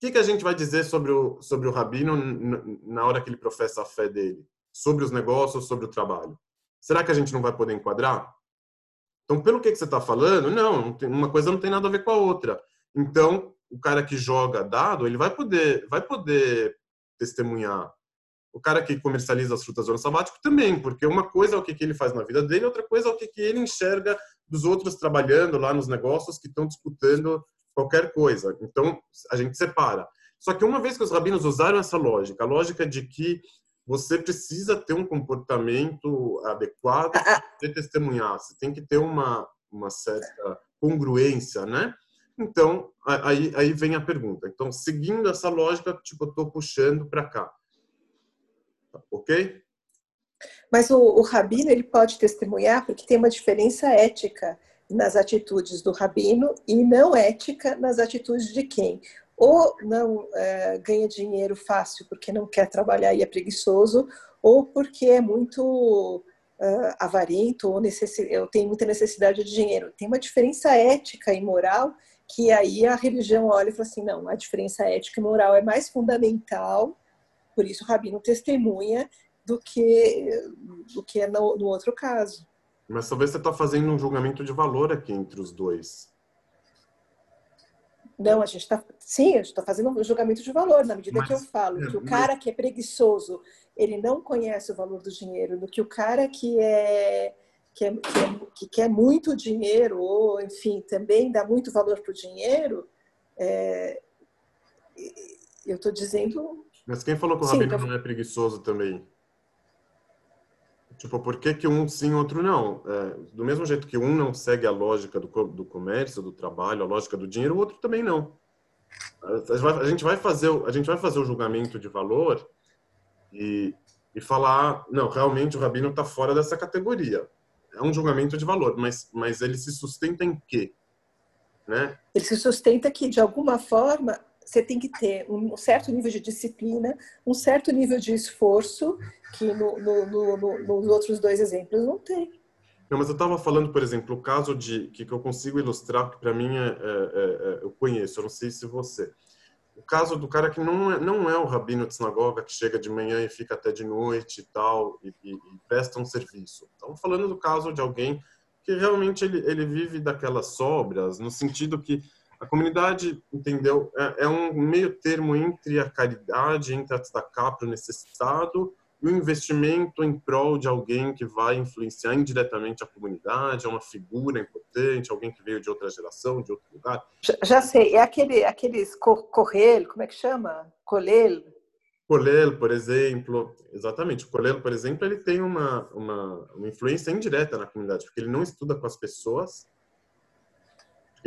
que, que a gente vai dizer sobre o, sobre o rabino na hora que ele professa a fé dele? Sobre os negócios, sobre o trabalho? Será que a gente não vai poder enquadrar? Então, pelo que, que você está falando, não, uma coisa não tem nada a ver com a outra. Então, o cara que joga dado, ele vai poder, vai poder testemunhar. O cara que comercializa as frutas do ano sabático também, porque uma coisa é o que, que ele faz na vida dele, outra coisa é o que, que ele enxerga dos outros trabalhando lá nos negócios que estão disputando qualquer coisa. Então, a gente separa. Só que uma vez que os rabinos usaram essa lógica, a lógica de que você precisa ter um comportamento adequado ah, ah. para testemunhar. Você tem que ter uma, uma certa congruência, né? Então, aí, aí vem a pergunta. Então, seguindo essa lógica, tipo, eu estou puxando para cá. Ok? Mas o, o rabino, ele pode testemunhar porque tem uma diferença ética nas atitudes do rabino e não ética nas atitudes de quem? ou não é, ganha dinheiro fácil porque não quer trabalhar e é preguiçoso, ou porque é muito uh, avarento ou, ou tem muita necessidade de dinheiro. Tem uma diferença ética e moral que aí a religião olha e fala assim, não, a diferença ética e moral é mais fundamental, por isso o rabino testemunha do que do que no, no outro caso. Mas talvez você está fazendo um julgamento de valor aqui entre os dois. Não, a gente está. Sim, a gente está fazendo um julgamento de valor, na medida mas, que eu falo que o cara que é preguiçoso, ele não conhece o valor do dinheiro, do que o cara que é. Que, é, que, é, que quer muito dinheiro, ou, enfim, também dá muito valor para o dinheiro, é, eu estou dizendo. Mas quem falou que o Rabino não é preguiçoso também? Tipo, por que, que um sim outro não? É, do mesmo jeito que um não segue a lógica do, do comércio, do trabalho, a lógica do dinheiro, o outro também não. A gente vai fazer, a gente vai fazer o julgamento de valor e, e falar, não, realmente o rabino está fora dessa categoria. É um julgamento de valor, mas, mas ele se sustenta em quê? Né? Ele se sustenta que, de alguma forma, você tem que ter um certo nível de disciplina, um certo nível de esforço, que no, no, no, nos outros dois exemplos não tem. Não, mas eu estava falando, por exemplo, o caso de que, que eu consigo ilustrar, que para mim é, é, é, é, eu conheço, eu não sei se você. O caso do cara que não é, não é o rabino de sinagoga, que chega de manhã e fica até de noite e tal, e, e, e presta um serviço. Estamos falando do caso de alguém que realmente ele, ele vive daquelas sobras, no sentido que a comunidade, entendeu? É, é um meio termo entre a caridade, entre a destacar para o necessitado e o investimento em prol de alguém que vai influenciar indiretamente a comunidade, é uma figura importante, alguém que veio de outra geração, de outro lugar. Já, sei, é aquele, aqueles correl, como é que chama? Colel? Colel, por exemplo, exatamente. O Colel, por exemplo, ele tem uma, uma, uma influência indireta na comunidade, porque ele não estuda com as pessoas,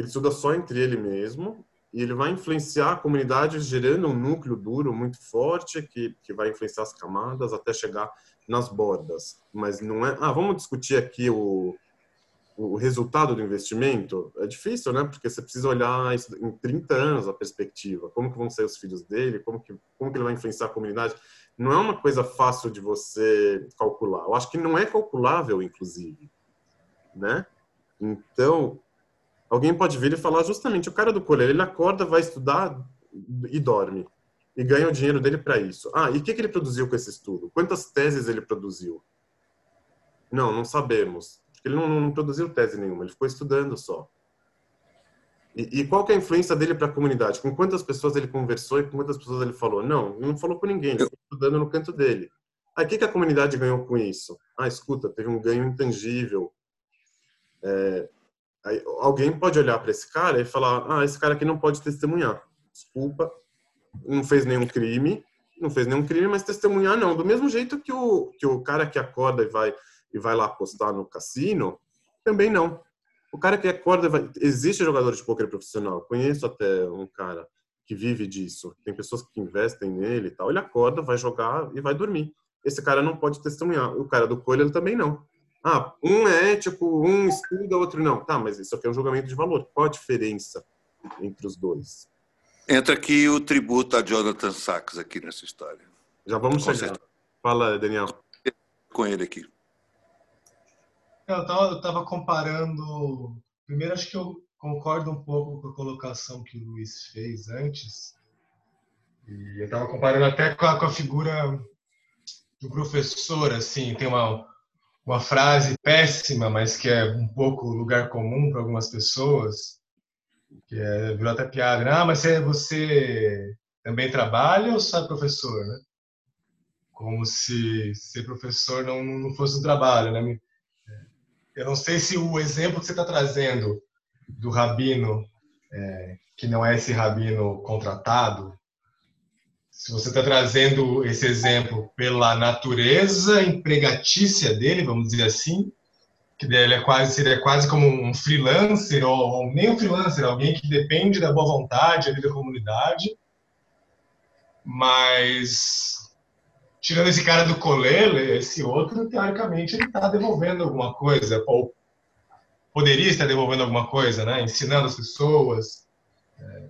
ele estuda só entre ele mesmo, e ele vai influenciar a comunidade gerando um núcleo duro muito forte que, que vai influenciar as camadas até chegar nas bordas. Mas não é, ah, vamos discutir aqui o, o resultado do investimento? É difícil, né? Porque você precisa olhar isso em 30 anos a perspectiva. Como que vão ser os filhos dele? Como que, como que ele vai influenciar a comunidade? Não é uma coisa fácil de você calcular. Eu acho que não é calculável, inclusive, né? Então, Alguém pode vir e falar justamente, o cara do colher, ele acorda, vai estudar e dorme. E ganha o dinheiro dele para isso. Ah, e o que, que ele produziu com esse estudo? Quantas teses ele produziu? Não, não sabemos. Ele não, não produziu tese nenhuma, ele ficou estudando só. E, e qual é a influência dele para a comunidade? Com quantas pessoas ele conversou e com quantas pessoas ele falou? Não, não falou com ninguém, ele ficou estudando no canto dele. Aí o que, que a comunidade ganhou com isso? Ah, escuta, teve um ganho intangível. É, Aí, alguém pode olhar para esse cara e falar: ah, esse cara aqui não pode testemunhar. Desculpa, não fez nenhum crime, não fez nenhum crime, mas testemunhar não. Do mesmo jeito que o, que o cara que acorda e vai, e vai lá apostar no cassino, também não. O cara que acorda, vai... existe jogador de poker profissional. Conheço até um cara que vive disso. Tem pessoas que investem nele e tal. Ele acorda, vai jogar e vai dormir. Esse cara não pode testemunhar. O cara do coelho ele também não. Ah, um é ético, um estuda, outro não. Tá, mas isso aqui é um julgamento de valor. Qual a diferença entre os dois? Entra aqui o tributo a Jonathan Sachs aqui nessa história. Já vamos Com chegar. Certeza. Fala, Daniel. Com ele aqui. Eu estava comparando. Primeiro, acho que eu concordo um pouco com a colocação que o Luiz fez antes. E eu estava comparando até com a, com a figura do professor, assim, tem uma, uma frase péssima, mas que é um pouco lugar comum para algumas pessoas, que é, virou até piada. Né? Ah, mas você, você também trabalha ou só é professor, né? Como se ser professor não, não fosse um trabalho, né? Eu não sei se o exemplo que você está trazendo do rabino, é, que não é esse rabino contratado, se você está trazendo esse exemplo pela natureza empregatícia dele, vamos dizer assim, que ele é quase, seria quase como um freelancer, ou, ou nem um freelancer, alguém que depende da boa vontade ali da comunidade, mas tirando esse cara do colele, esse outro, teoricamente, ele está devolvendo alguma coisa, ou poderia estar devolvendo alguma coisa, né? ensinando as pessoas, é,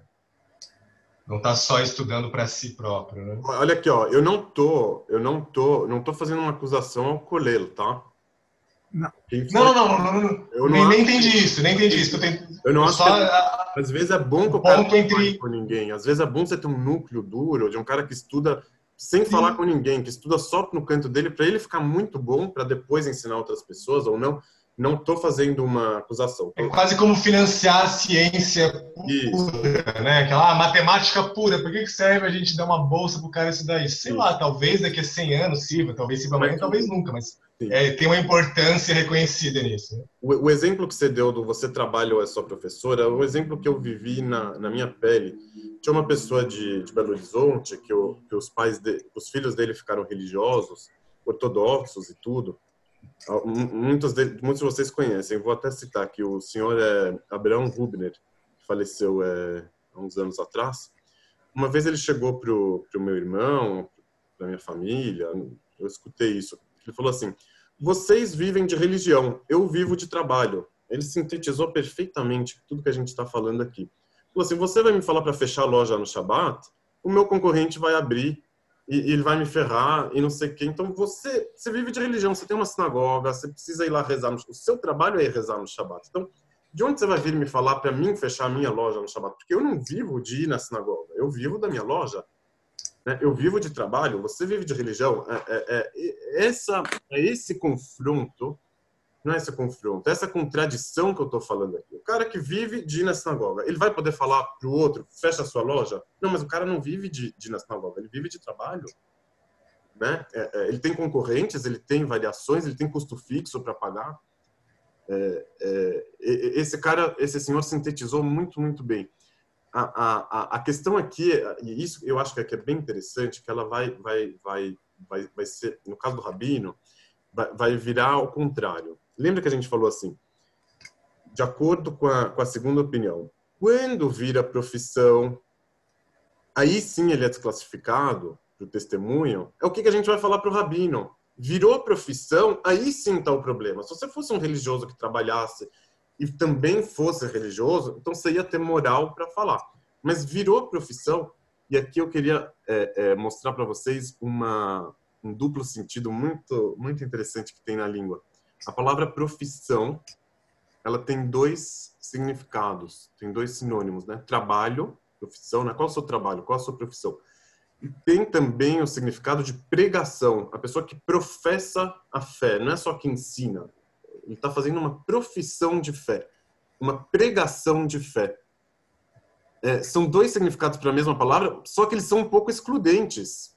não está só estudando para si próprio, né? Olha aqui, ó, eu não tô, eu não tô, não tô fazendo uma acusação ao Colelo, tá? Não. Não, não, não, não, Eu nem, nem entendi isso, nem entendi isso. Eu, tenho, eu não eu acho só, que, a, às vezes é bom que o cara não entre... com ninguém. Às vezes é bom você ter um núcleo duro de um cara que estuda sem Sim. falar com ninguém, que estuda só no canto dele para ele ficar muito bom para depois ensinar outras pessoas ou não não estou fazendo uma acusação. É quase como financiar a ciência pura, isso. né? Aquela ah, matemática pura. Por que, que serve a gente dar uma bolsa para o cara estudar isso? Sei isso. lá, talvez daqui a 100 anos sirva, talvez sirva amanhã, talvez nunca, mas é, tem uma importância reconhecida nisso. Né? O, o, exemplo que você deu do você trabalha ou é só professora, é o exemplo que eu vivi na, na minha pele. Tinha uma pessoa de, de Belo Horizonte que, o, que os pais, de, os filhos dele ficaram religiosos, ortodoxos e tudo. Muitos, de, muitos de vocês conhecem, vou até citar aqui, o senhor é Abraão Rubner, que faleceu é, há uns anos atrás. Uma vez ele chegou para o meu irmão, para minha família, eu escutei isso. Ele falou assim: vocês vivem de religião, eu vivo de trabalho. Ele sintetizou perfeitamente tudo que a gente está falando aqui. Ele falou assim: você vai me falar para fechar a loja no Shabat? O meu concorrente vai abrir e, ele vai me ferrar e não sei o. Então você, você vive de religião, você tem uma sinagoga, você precisa ir lá rezar. No, o seu trabalho é ir rezar no Shabat. Então, de onde você vai vir me falar para mim fechar a minha loja no Shabat? Porque eu não vivo de ir na sinagoga, eu vivo da minha loja. Né? Eu vivo de trabalho, você vive de religião. É, é, é, essa, é esse confronto não é esse confronto, é essa contradição que eu estou falando aqui. O cara que vive de ir na sinagoga, ele vai poder falar para o outro, fecha a sua loja? Não, mas o cara não vive de, de ir na sinagoga, ele vive de trabalho. né? É, é, ele tem concorrentes, ele tem variações, ele tem custo fixo para pagar. É, é, esse cara, esse senhor sintetizou muito, muito bem. A, a, a questão aqui, e isso eu acho que é bem interessante, que ela vai, vai, vai, vai, vai ser, no caso do Rabino, vai, vai virar ao contrário. Lembra que a gente falou assim, de acordo com a, com a segunda opinião, quando vira profissão, aí sim ele é desclassificado para o testemunho, é o que, que a gente vai falar para o Rabino. Virou profissão, aí sim está o problema. Se você fosse um religioso que trabalhasse e também fosse religioso, então você ia ter moral para falar. Mas virou profissão, e aqui eu queria é, é, mostrar para vocês uma, um duplo sentido muito, muito interessante que tem na língua. A palavra profissão, ela tem dois significados, tem dois sinônimos, né? Trabalho, profissão, né? Qual é o seu trabalho? Qual é a sua profissão? E tem também o significado de pregação, a pessoa que professa a fé, não é só que ensina. Ele está fazendo uma profissão de fé, uma pregação de fé. É, são dois significados para a mesma palavra, só que eles são um pouco excludentes.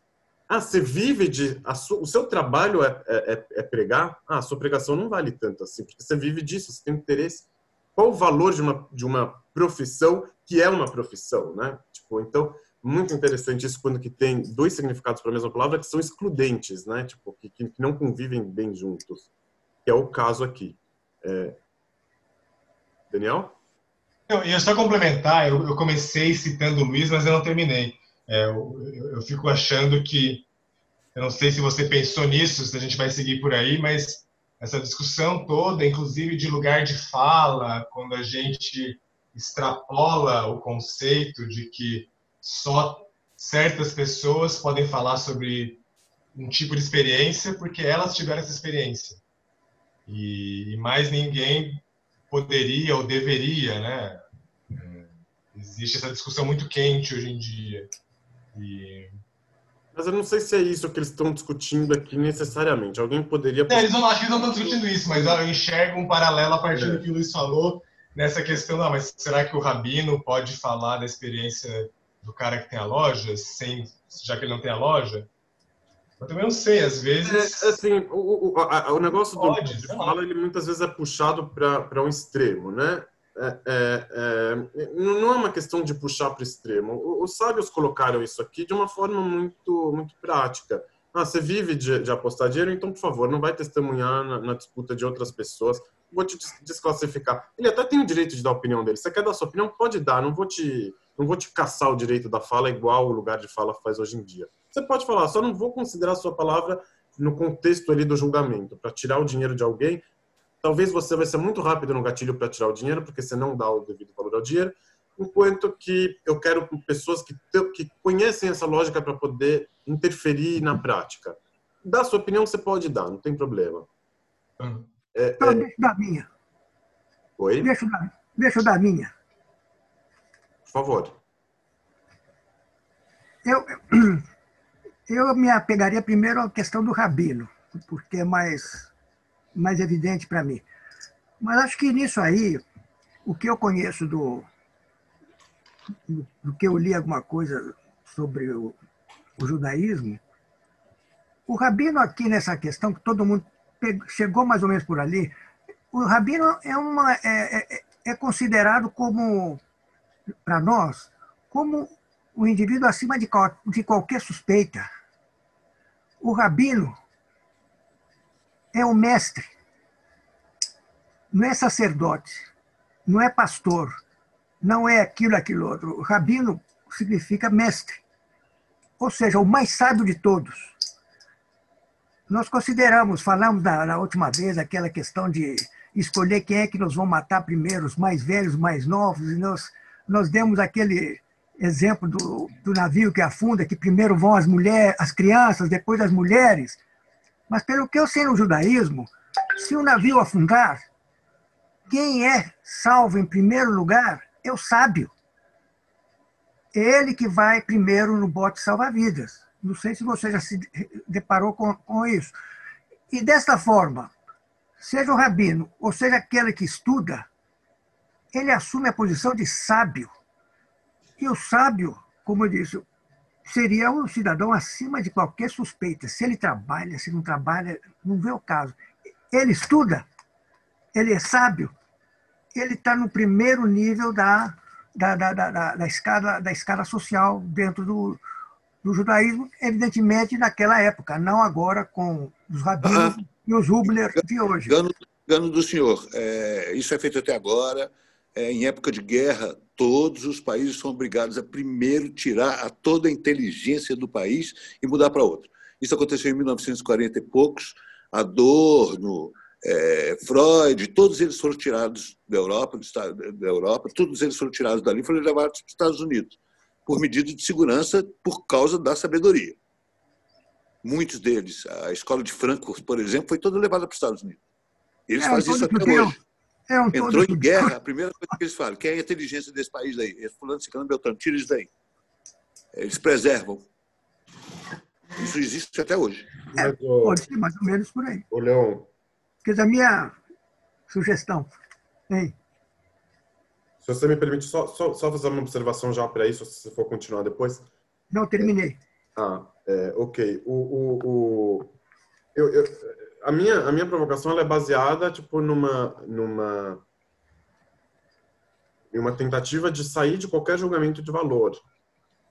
Ah, você vive de. Sua, o seu trabalho é, é, é, é, pregar? Ah, a sua pregação não vale tanto assim, porque você vive disso, você tem interesse. Qual o valor de uma, de uma profissão que é uma profissão, né? Tipo, então, muito interessante isso quando que tem dois significados para a mesma palavra que são excludentes, né? Tipo, que, que não convivem bem juntos. Que é o caso aqui. É... Daniel? Eu ia só complementar, eu, eu, comecei citando o Luiz, mas eu não terminei. É, eu, eu, fico achando que, eu não sei se você pensou nisso, se a gente vai seguir por aí, mas essa discussão toda, inclusive de lugar de fala, quando a gente extrapola o conceito de que só certas pessoas podem falar sobre um tipo de experiência porque elas tiveram essa experiência. E, e mais ninguém poderia ou deveria, né? É, existe essa discussão muito quente hoje em dia. E... Mas eu não sei se é isso que eles estão discutindo aqui necessariamente. Alguém poderia. É, eles não, acho que eles não estão discutindo isso, mas eu enxergo um paralelo a partir é. do que o Luiz falou nessa questão. Não, mas será que o rabino pode falar da experiência do cara que tem a loja, sem, já que ele não tem a loja? Eu também não sei, às vezes. É, assim, o, o, a, o negócio pode, do fala, ele muitas vezes é puxado para um extremo, né? É, é, é, não é uma questão de puxar para o extremo. Os sábios colocaram isso aqui de uma forma muito, muito prática. Ah, você vive de, de apostar dinheiro, então, por favor, não vai testemunhar na, na disputa de outras pessoas. Vou te desclassificar. Ele até tem o direito de dar a opinião dele. Você quer dar sua opinião? Pode dar. Não vou te não vou te caçar o direito da fala igual o lugar de fala faz hoje em dia. Você pode falar, só não vou considerar a sua palavra no contexto ali do julgamento, para tirar o dinheiro de alguém. Talvez você vai ser muito rápido no gatilho para tirar o dinheiro, porque você não dá o devido valor ao dinheiro, enquanto que eu quero pessoas que, que conhecem essa lógica para poder interferir na prática. Dá sua opinião, você pode dar, não tem problema. Uhum. É, então, é... deixa eu dar minha. Oi? Deixa eu dar, deixa eu dar minha favor. Eu, eu me apegaria primeiro à questão do rabino, porque é mais, mais evidente para mim. Mas acho que nisso aí, o que eu conheço do, do que eu li alguma coisa sobre o, o judaísmo, o rabino aqui nessa questão, que todo mundo chegou mais ou menos por ali, o rabino é, uma, é, é, é considerado como para nós como o indivíduo acima de, de qualquer suspeita. O rabino é o mestre, não é sacerdote, não é pastor, não é aquilo, aquilo outro. O rabino significa mestre, ou seja, o mais sábio de todos. Nós consideramos, falamos da, da última vez, aquela questão de escolher quem é que nos vão matar primeiro, os mais velhos, os mais novos, e nós nós demos aquele exemplo do, do navio que afunda, que primeiro vão as mulheres, as crianças, depois as mulheres. Mas pelo que eu sei no judaísmo, se o navio afundar, quem é salvo em primeiro lugar é o sábio. É ele que vai primeiro no bote salva-vidas. Não sei se você já se deparou com, com isso. E desta forma, seja o rabino ou seja aquele que estuda, ele assume a posição de sábio. E o sábio, como eu disse, seria um cidadão acima de qualquer suspeita. Se ele trabalha, se não trabalha, não vê o caso. Ele estuda, ele é sábio, ele está no primeiro nível da, da, da, da, da, escala, da escala social dentro do, do judaísmo, evidentemente naquela época, não agora com os rabinos ah, e os Hubler de hoje. Gano, gano do senhor, é, isso é feito até agora, é, em época de guerra, todos os países são obrigados a primeiro tirar a toda a inteligência do país e mudar para outro. Isso aconteceu em 1940 e poucos. Adorno, é, Freud, todos eles foram tirados da Europa, da Europa, todos eles foram tirados dali e foram levados para os Estados Unidos por medida de segurança por causa da sabedoria. Muitos deles, a escola de Frankfurt, por exemplo, foi toda levada para os Estados Unidos. Eles é, fazem isso até hoje. É um Entrou em guerra, a primeira coisa que eles falam, quem é a inteligência desse país aí? Esse fulano, ciclano, beltrano, tira isso daí. Eles preservam. Isso existe até hoje. É, pode ser mais ou menos por aí. Ô, Leon. Quer dizer, a minha sugestão, hein? Se você me permite só, só, só fazer uma observação já para isso, se você for continuar depois. Não, terminei. Ah, é, ok. O, o, o eu, eu, a minha a minha provocação é baseada tipo numa numa uma tentativa de sair de qualquer julgamento de valor.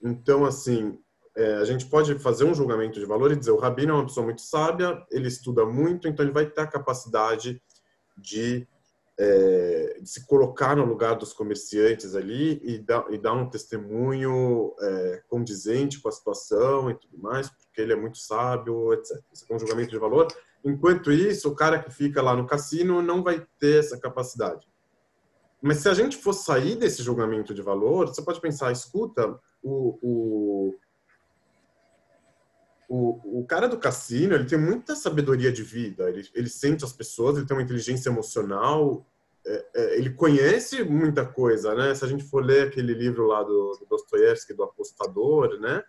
Então, assim, é, a gente pode fazer um julgamento de valor e dizer o rabino é uma pessoa muito sábia, ele estuda muito, então ele vai ter a capacidade de, é, de se colocar no lugar dos comerciantes ali e dar, e dar um testemunho é, condizente com a situação e tudo mais, porque ele é muito sábio, etc. Isso é um julgamento de valor. Enquanto isso, o cara que fica lá no cassino não vai ter essa capacidade. Mas se a gente for sair desse julgamento de valor, você pode pensar, escuta, o, o, o, o cara do cassino, ele tem muita sabedoria de vida, ele, ele sente as pessoas, ele tem uma inteligência emocional, é, é, ele conhece muita coisa, né? Se a gente for ler aquele livro lá do, do Dostoiévski, do apostador, né?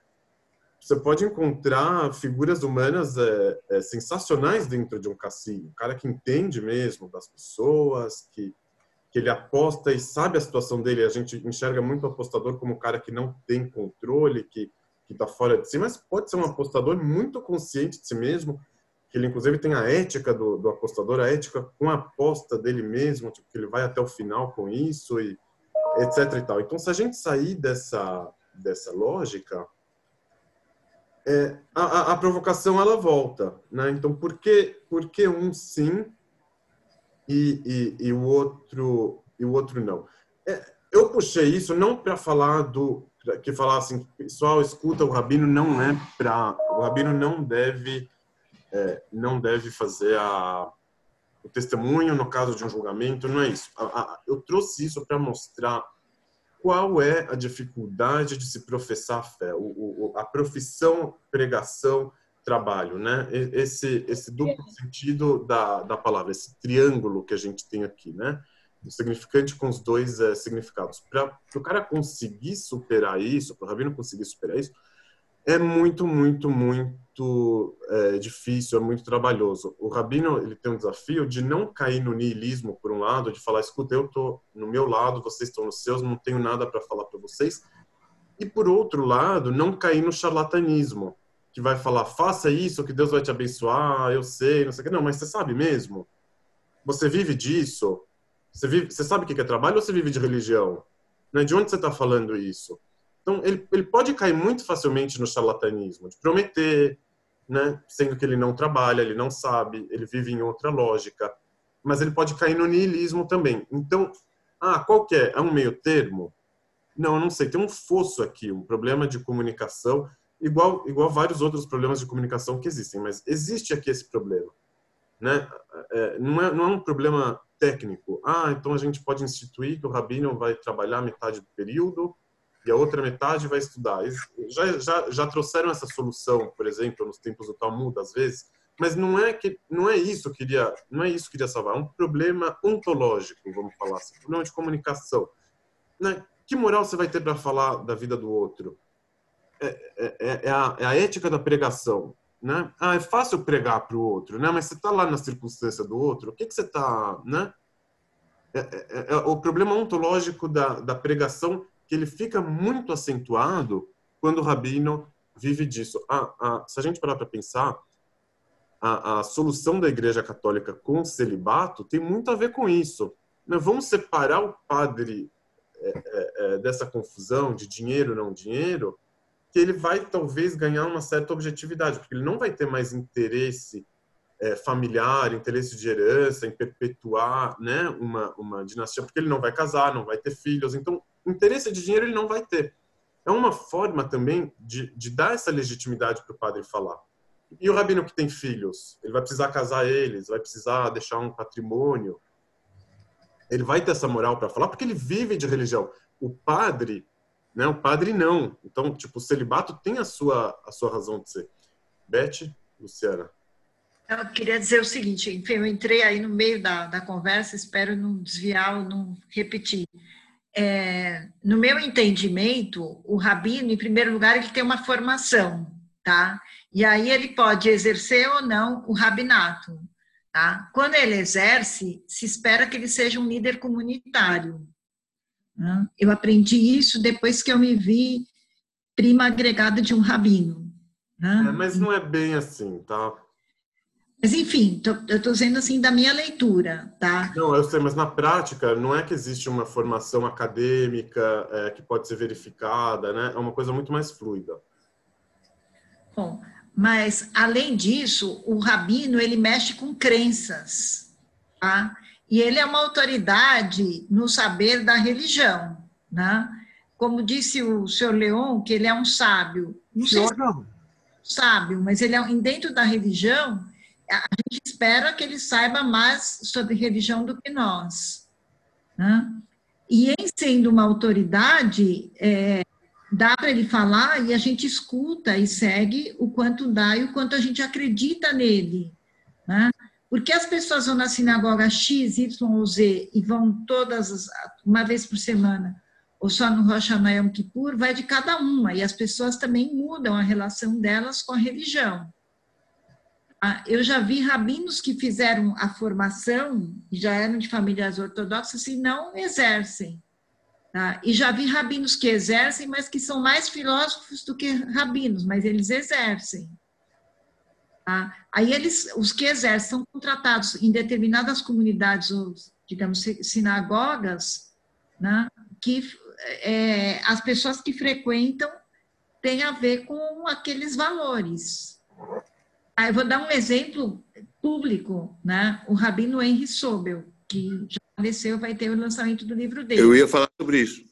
Você pode encontrar figuras humanas é, é, sensacionais dentro de um cassino. Um cara que entende mesmo das pessoas, que, que ele aposta e sabe a situação dele. A gente enxerga muito o apostador como um cara que não tem controle, que está fora de si, mas pode ser um apostador muito consciente de si mesmo, que ele inclusive tem a ética do, do apostador, a ética com a aposta dele mesmo, tipo, que ele vai até o final com isso e etc e tal. Então, se a gente sair dessa dessa lógica, é, a, a, provocação ela volta, né? Então por que por que um sim e, e, e o outro e o outro não? É, eu puxei isso não para falar do que falar assim, pessoal, escuta, o rabino não é para o rabino não deve é, não deve fazer a o testemunho no caso de um julgamento, não é isso. A, a, eu trouxe isso para mostrar qual é a dificuldade de se professar a fé, o, o, a profissão, pregação, trabalho, né? Esse, esse duplo sentido da, da palavra, esse triângulo que a gente tem aqui, né? O significante com os dois é, significados. Para o cara conseguir superar isso, para o rabino conseguir superar isso, é muito, muito, muito é, difícil, é muito trabalhoso. O rabino ele tem um desafio de não cair no niilismo, por um lado, de falar, escuta, eu estou no meu lado, vocês estão nos seus, não tenho nada para falar para vocês. E, por outro lado, não cair no charlatanismo, que vai falar, faça isso, que Deus vai te abençoar, eu sei, não sei o que. Não, mas você sabe mesmo? Você vive disso? Você, vive, você sabe o que é trabalho ou você vive de religião? Né? De onde você está falando isso? Então, ele, ele pode cair muito facilmente no charlatanismo, de prometer, né? sendo que ele não trabalha, ele não sabe, ele vive em outra lógica. Mas ele pode cair no niilismo também. Então, ah, qual que é? É um meio termo? Não, eu não sei. Tem um fosso aqui, um problema de comunicação, igual, igual vários outros problemas de comunicação que existem, mas existe aqui esse problema. Né? É, não, é, não é um problema técnico. Ah, então a gente pode instituir que o rabino vai trabalhar metade do período e a outra metade vai estudar. Já, já, já trouxeram essa solução, por exemplo, nos tempos do Talmud, às vezes, mas não é que não é isso que queria não é isso que queria salvar, é um problema ontológico, vamos falar assim, um problema de comunicação. Né? Que moral você vai ter para falar da vida do outro? É, é, é, é, a, é a ética da pregação. Né? Ah, é fácil pregar para o outro, né? mas você está lá na circunstância do outro, o que, que você está. Né? É, é, é, o problema ontológico da, da pregação que ele fica muito acentuado quando o rabino vive disso. Ah, ah, se a gente parar para pensar, a, a, solução da Igreja Católica com o celibato tem muito a ver com isso. Né? Vamos separar o padre é, é, é, dessa confusão de dinheiro não dinheiro, que ele vai talvez ganhar uma certa objetividade, porque ele não vai ter mais interesse é, familiar, interesse de herança, em perpetuar né, uma, uma dinastia, porque ele não vai casar, não vai ter filhos. Então, interesse de dinheiro ele não vai ter. É uma forma também de, de dar essa legitimidade para o padre falar. E o rabino que tem filhos? Ele vai precisar casar eles, vai precisar deixar um patrimônio. Ele vai ter essa moral para falar porque ele vive de religião. O padre, né? O padre não. Então, tipo, o celibato tem a sua a sua razão de ser. Beth, Luciana. Eu queria dizer o seguinte, enfim, eu entrei aí no meio da, da conversa, espero não desviar ou não repetir. É, no meu entendimento, o rabino, em primeiro lugar, ele tem uma formação, tá? E aí ele pode exercer ou não o rabinato, tá? Quando ele exerce, se espera que ele seja um líder comunitário. Né? Eu aprendi isso depois que eu me vi prima agregada de um rabino. Né? É, mas não é bem assim, tá? Mas, enfim, tô, eu estou dizendo assim da minha leitura, tá? Não, eu sei, mas na prática não é que existe uma formação acadêmica é, que pode ser verificada, né? É uma coisa muito mais fluida. Bom, mas além disso, o rabino ele mexe com crenças, tá? E ele é uma autoridade no saber da religião, né? Como disse o senhor Leon, que ele é um sábio. Não sei se é sábio, mas ele é dentro da religião a gente espera que ele saiba mais sobre religião do que nós. Né? E em sendo uma autoridade, é, dá para ele falar e a gente escuta e segue o quanto dá e o quanto a gente acredita nele. Né? Porque as pessoas vão na sinagoga X, Y ou Z e vão todas, uma vez por semana, ou só no Rosh Hashanah Yom Kippur, vai de cada uma. E as pessoas também mudam a relação delas com a religião. Ah, eu já vi rabinos que fizeram a formação, já eram de famílias ortodoxas, e não exercem. Tá? E já vi rabinos que exercem, mas que são mais filósofos do que rabinos, mas eles exercem. Tá? Aí eles, os que exercem, são contratados em determinadas comunidades, ou, digamos, sinagogas, né? que é, as pessoas que frequentam têm a ver com aqueles valores. Ah, eu vou dar um exemplo público, né? O Rabino Henry Sobel, que já faleceu, vai ter o lançamento do livro dele. Eu ia falar sobre isso.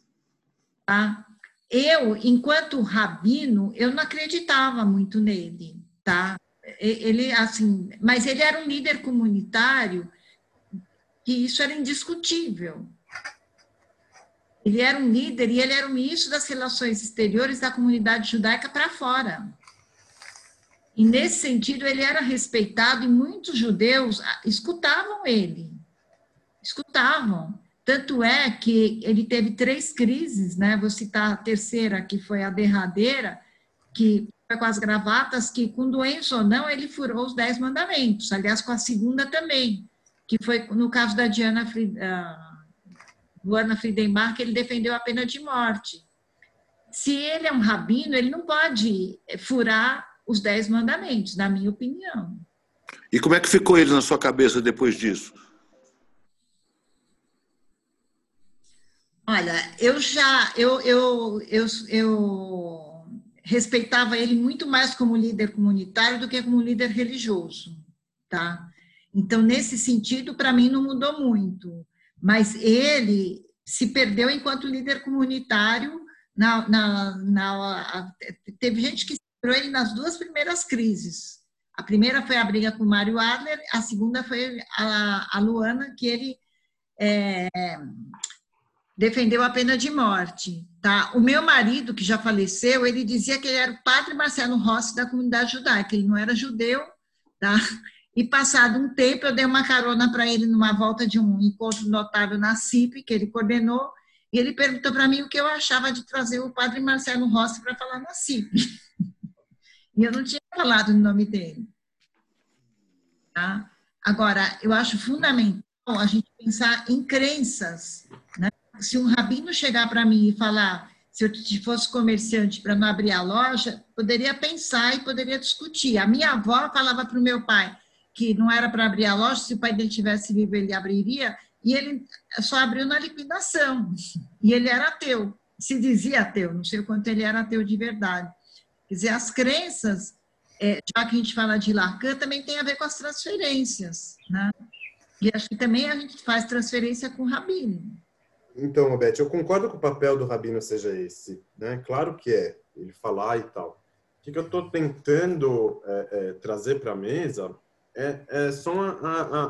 Tá? Eu, enquanto rabino, eu não acreditava muito nele, tá? Ele, assim, mas ele era um líder comunitário que isso era indiscutível. Ele era um líder e ele era o ministro das relações exteriores da comunidade judaica para fora. E nesse sentido ele era respeitado e muitos judeus ah, escutavam ele. Escutavam. Tanto é que ele teve três crises, né? Vou citar a terceira, que foi a derradeira, que foi com as gravatas, que com doença ou não, ele furou os dez mandamentos. Aliás, com a segunda também, que foi no caso da Diana Luana Friedenbach, que ele defendeu a pena de morte. Se ele é um rabino, ele não pode furar os dez mandamentos, na minha opinião. E como é que ficou ele na sua cabeça depois disso? Olha, eu já eu, eu, eu, eu respeitava ele muito mais como líder comunitário do que como líder religioso, tá? Então, nesse sentido, para mim não mudou muito. Mas ele se perdeu enquanto líder comunitário. Na, na, na, teve gente que ele nas duas primeiras crises. A primeira foi a briga com o Mário Adler, a segunda foi a, a Luana, que ele é, defendeu a pena de morte. Tá? O meu marido, que já faleceu, ele dizia que ele era o padre Marcelo Rossi da comunidade judaica, ele não era judeu, tá? E passado um tempo, eu dei uma carona para ele numa volta de um encontro notável na CIP, que ele coordenou, e ele perguntou para mim o que eu achava de trazer o padre Marcelo Rossi para falar na CIP. E eu não tinha falado o nome dele. Tá? Agora, eu acho fundamental a gente pensar em crenças. Né? Se um rabino chegar para mim e falar se eu fosse comerciante para não abrir a loja, poderia pensar e poderia discutir. A minha avó falava para o meu pai que não era para abrir a loja, se o pai dele tivesse vivo, ele abriria, e ele só abriu na liquidação. E ele era ateu, se dizia ateu, não sei o quanto ele era ateu de verdade. Quer dizer, as crenças, é, já que a gente fala de Lacan, também tem a ver com as transferências, né? E acho que também a gente faz transferência com o Rabino. Então, Roberto, eu concordo que o papel do Rabino seja esse, né? Claro que é, ele falar e tal. O que eu estou tentando é, é, trazer para a mesa é, é, são a, a,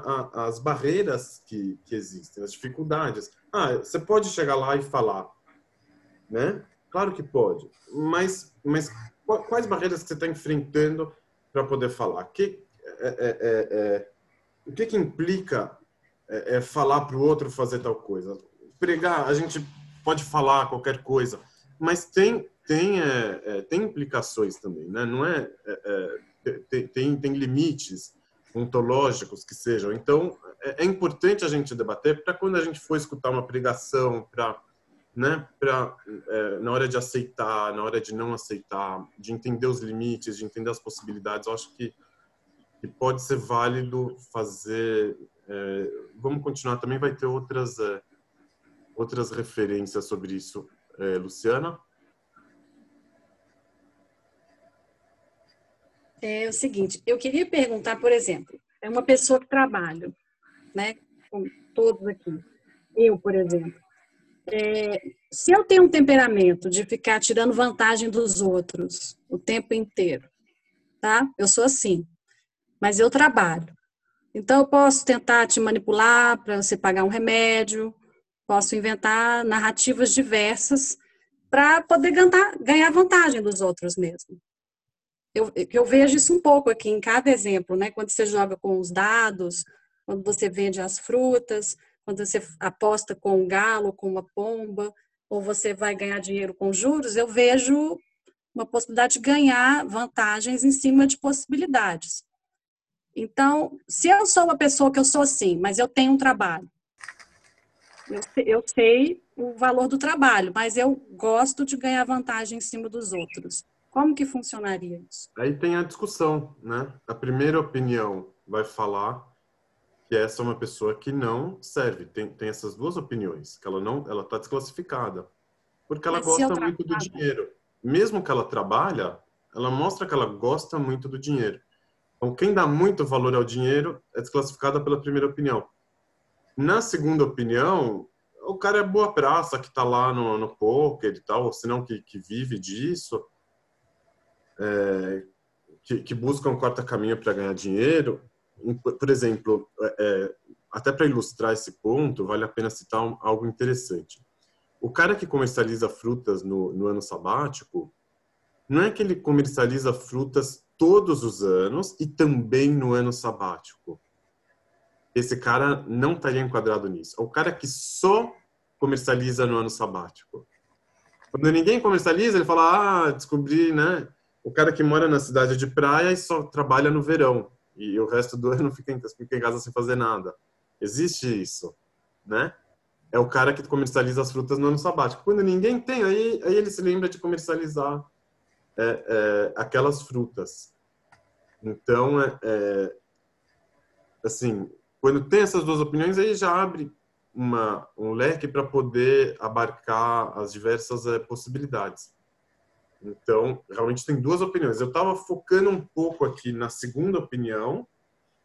a, as barreiras que, que existem, as dificuldades. Ah, você pode chegar lá e falar, né? Claro que pode, mas, mas quais barreiras que você está enfrentando para poder falar? Que, é, é, é, é o que, que implica é, falar para o outro fazer tal coisa? Pregar, a gente pode falar qualquer coisa, mas tem tem tem implicações também, né? Não é, tem, tem, limites ontológicos que sejam. Então, é importante a gente debater para quando a gente for escutar uma pregação, para né, para é, na hora de aceitar, na hora de não aceitar, de entender os limites, de entender as possibilidades, eu acho que, que pode ser válido fazer. É, vamos continuar. Também vai ter outras é, outras referências sobre isso, é, Luciana. é o seguinte, eu queria perguntar, por exemplo, é uma pessoa que trabalha, né, com todos aqui, eu, por exemplo, é, se eu tenho um temperamento de ficar tirando vantagem dos outros o tempo inteiro, tá? Eu sou assim, mas eu trabalho. Então eu posso tentar te manipular para você pagar um remédio, posso inventar narrativas diversas para poder ganhar, vantagem dos outros mesmo eu, eu vejo isso um pouco aqui em cada exemplo, né? Quando você joga com os dados, quando você vende as frutas, quando você aposta com um galo, com uma pomba, ou você vai ganhar dinheiro com juros, eu vejo uma possibilidade de ganhar vantagens em cima de possibilidades. Então, se eu sou uma pessoa que eu sou assim, mas eu tenho um trabalho, eu, eu sei o valor do trabalho, mas eu gosto de ganhar vantagem em cima dos outros. Como que funcionaria isso? Aí tem a discussão, né? A primeira opinião vai falar que essa é uma pessoa que não serve. Tem, tem essas duas opiniões, que ela não, ela está desclassificada, porque ela Mas gosta muito do dinheiro. Mesmo que ela trabalha, ela mostra que ela gosta muito do dinheiro. Então, quem dá muito valor ao dinheiro é desclassificada pela primeira opinião. Na segunda opinião, o cara é boa praça que está lá no, no poker e tal, ou senão que, que vive disso é, que, que, buscam um corta-caminho para ganhar dinheiro. Por exemplo, é, é até para ilustrar esse ponto, vale a pena citar um, algo interessante. O cara que comercializa frutas no, no ano sabático, não é que ele comercializa frutas todos os anos e também no ano sabático. Esse cara não estaria enquadrado nisso. É o cara que só comercializa no ano sabático. Quando ninguém comercializa, ele fala: Ah, descobri, né? o cara que mora na cidade de praia e só trabalha no verão e o resto do ano fica em, fica em casa sem fazer nada. Existe isso, né? É o cara que comercializa as frutas no ano sabático. Quando ninguém tem, aí, aí ele se lembra de comercializar é, é, aquelas frutas. Então, é, é assim, quando tem essas duas opiniões, aí já abre uma, um leque para poder abarcar as diversas é, possibilidades. Então, realmente tem duas opiniões. Eu estava focando um pouco aqui na segunda opinião,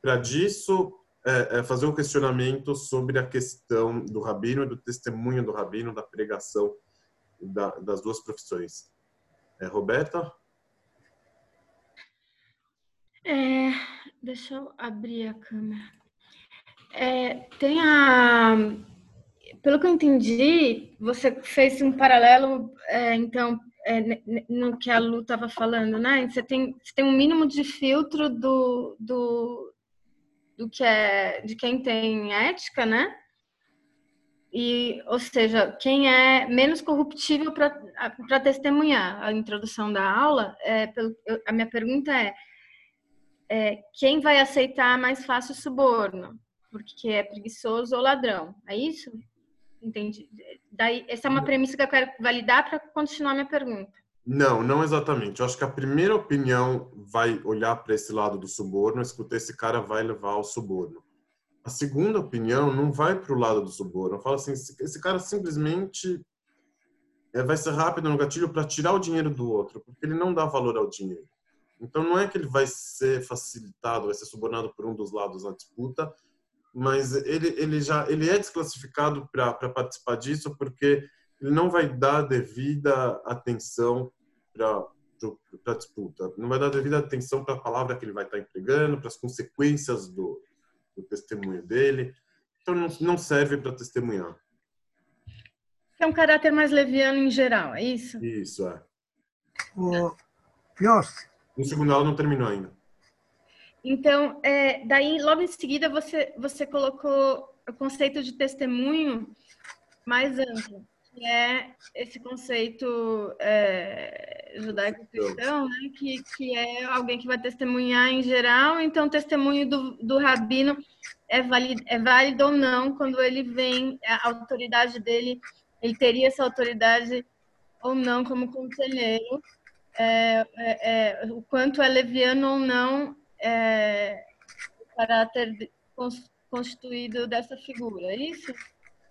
para disso é, é, fazer um questionamento sobre a questão do rabino e do testemunho do rabino, da pregação da, das duas profissões. É, Roberta? É, deixa eu abrir a câmera. É, tem a. Pelo que eu entendi, você fez um paralelo, é, então, é, no que a Lu estava falando, né? Você tem, você tem um mínimo de filtro do, do, do que é de quem tem ética, né? E, ou seja, quem é menos corruptível para testemunhar. A introdução da aula, é, pelo, eu, a minha pergunta é, é quem vai aceitar mais fácil o suborno? Porque é preguiçoso ou ladrão? É isso? Entendi. Daí, essa é uma premissa que eu quero validar para continuar minha pergunta. Não, não exatamente. Eu acho que a primeira opinião vai olhar para esse lado do suborno, escutar esse cara vai levar ao suborno. A segunda opinião não vai para o lado do suborno. Fala assim, esse cara simplesmente é, vai ser rápido no gatilho para tirar o dinheiro do outro, porque ele não dá valor ao dinheiro. Então não é que ele vai ser facilitado, vai ser subornado por um dos lados na disputa, mas ele, ele já ele é desclassificado para participar disso porque ele não vai dar devida atenção para a disputa, não vai dar devida atenção para a palavra que ele vai estar empregando, para as consequências do, do testemunho dele. Então não, não serve para testemunhar. É um caráter mais leviano em geral, é isso? Isso, é. O. O segundo aula não terminou ainda. Então, é, daí, logo em seguida, você, você colocou o conceito de testemunho mais amplo, que é esse conceito é, judaico-cristão, né? que, que é alguém que vai testemunhar em geral. Então, testemunho do, do rabino é válido, é válido ou não quando ele vem, a autoridade dele, ele teria essa autoridade ou não como conselheiro. É, é, é, o quanto é leviano ou não é, o caráter constituído dessa figura, é isso?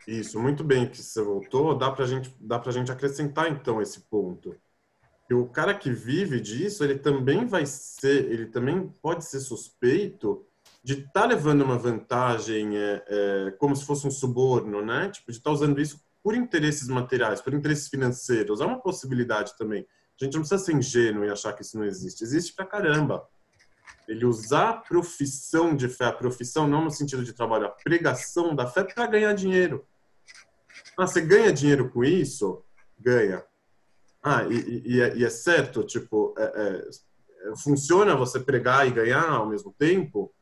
Isso, muito bem que você voltou. Dá para gente, dá para gente acrescentar então esse ponto. E o cara que vive disso, ele também vai ser, ele também pode ser suspeito de estar tá levando uma vantagem, é, é, como se fosse um suborno, né? Tipo, de estar tá usando isso por interesses materiais, por interesses financeiros. É uma possibilidade também. A gente não precisa ser ingênuo e achar que isso não existe. Existe pra caramba ele usar a profissão de fé, a profissão não no sentido de trabalho, a pregação da fé para ganhar dinheiro. Ah, você ganha dinheiro com isso? Ganha. Ah, e, e, é, e é, certo, tipo, é, é, funciona você pregar e ganhar ao mesmo tempo?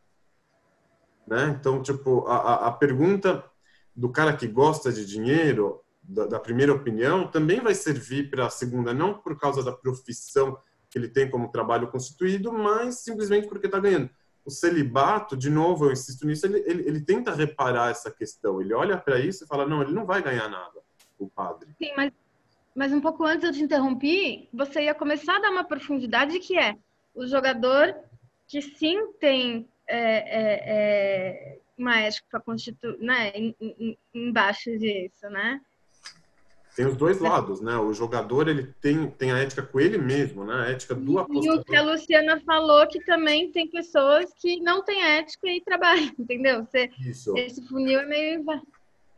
Né? Então, tipo, a, a pergunta do cara que gosta de dinheiro, da, da primeira opinião, também vai servir para a segunda, não por causa da profissão que ele tem como trabalho constituído, mas simplesmente porque está ganhando. O celibato, de novo, eu insisto nisso, ele, ele, ele tenta reparar essa questão. Ele olha para isso e fala: não, ele não vai ganhar nada, o padre. Sim, mas, mas um pouco antes eu te interrompi, você ia começar a dar uma profundidade que é o jogador que sim tem é, é, é, uma ética constitu... né, embaixo disso, né? Tem os dois lados, né? O jogador ele tem, tem a ética com ele mesmo, né? A ética do apostador. E o que a Luciana falou que também tem pessoas que não têm ética e trabalham, entendeu? Você, Isso. Esse funil é meio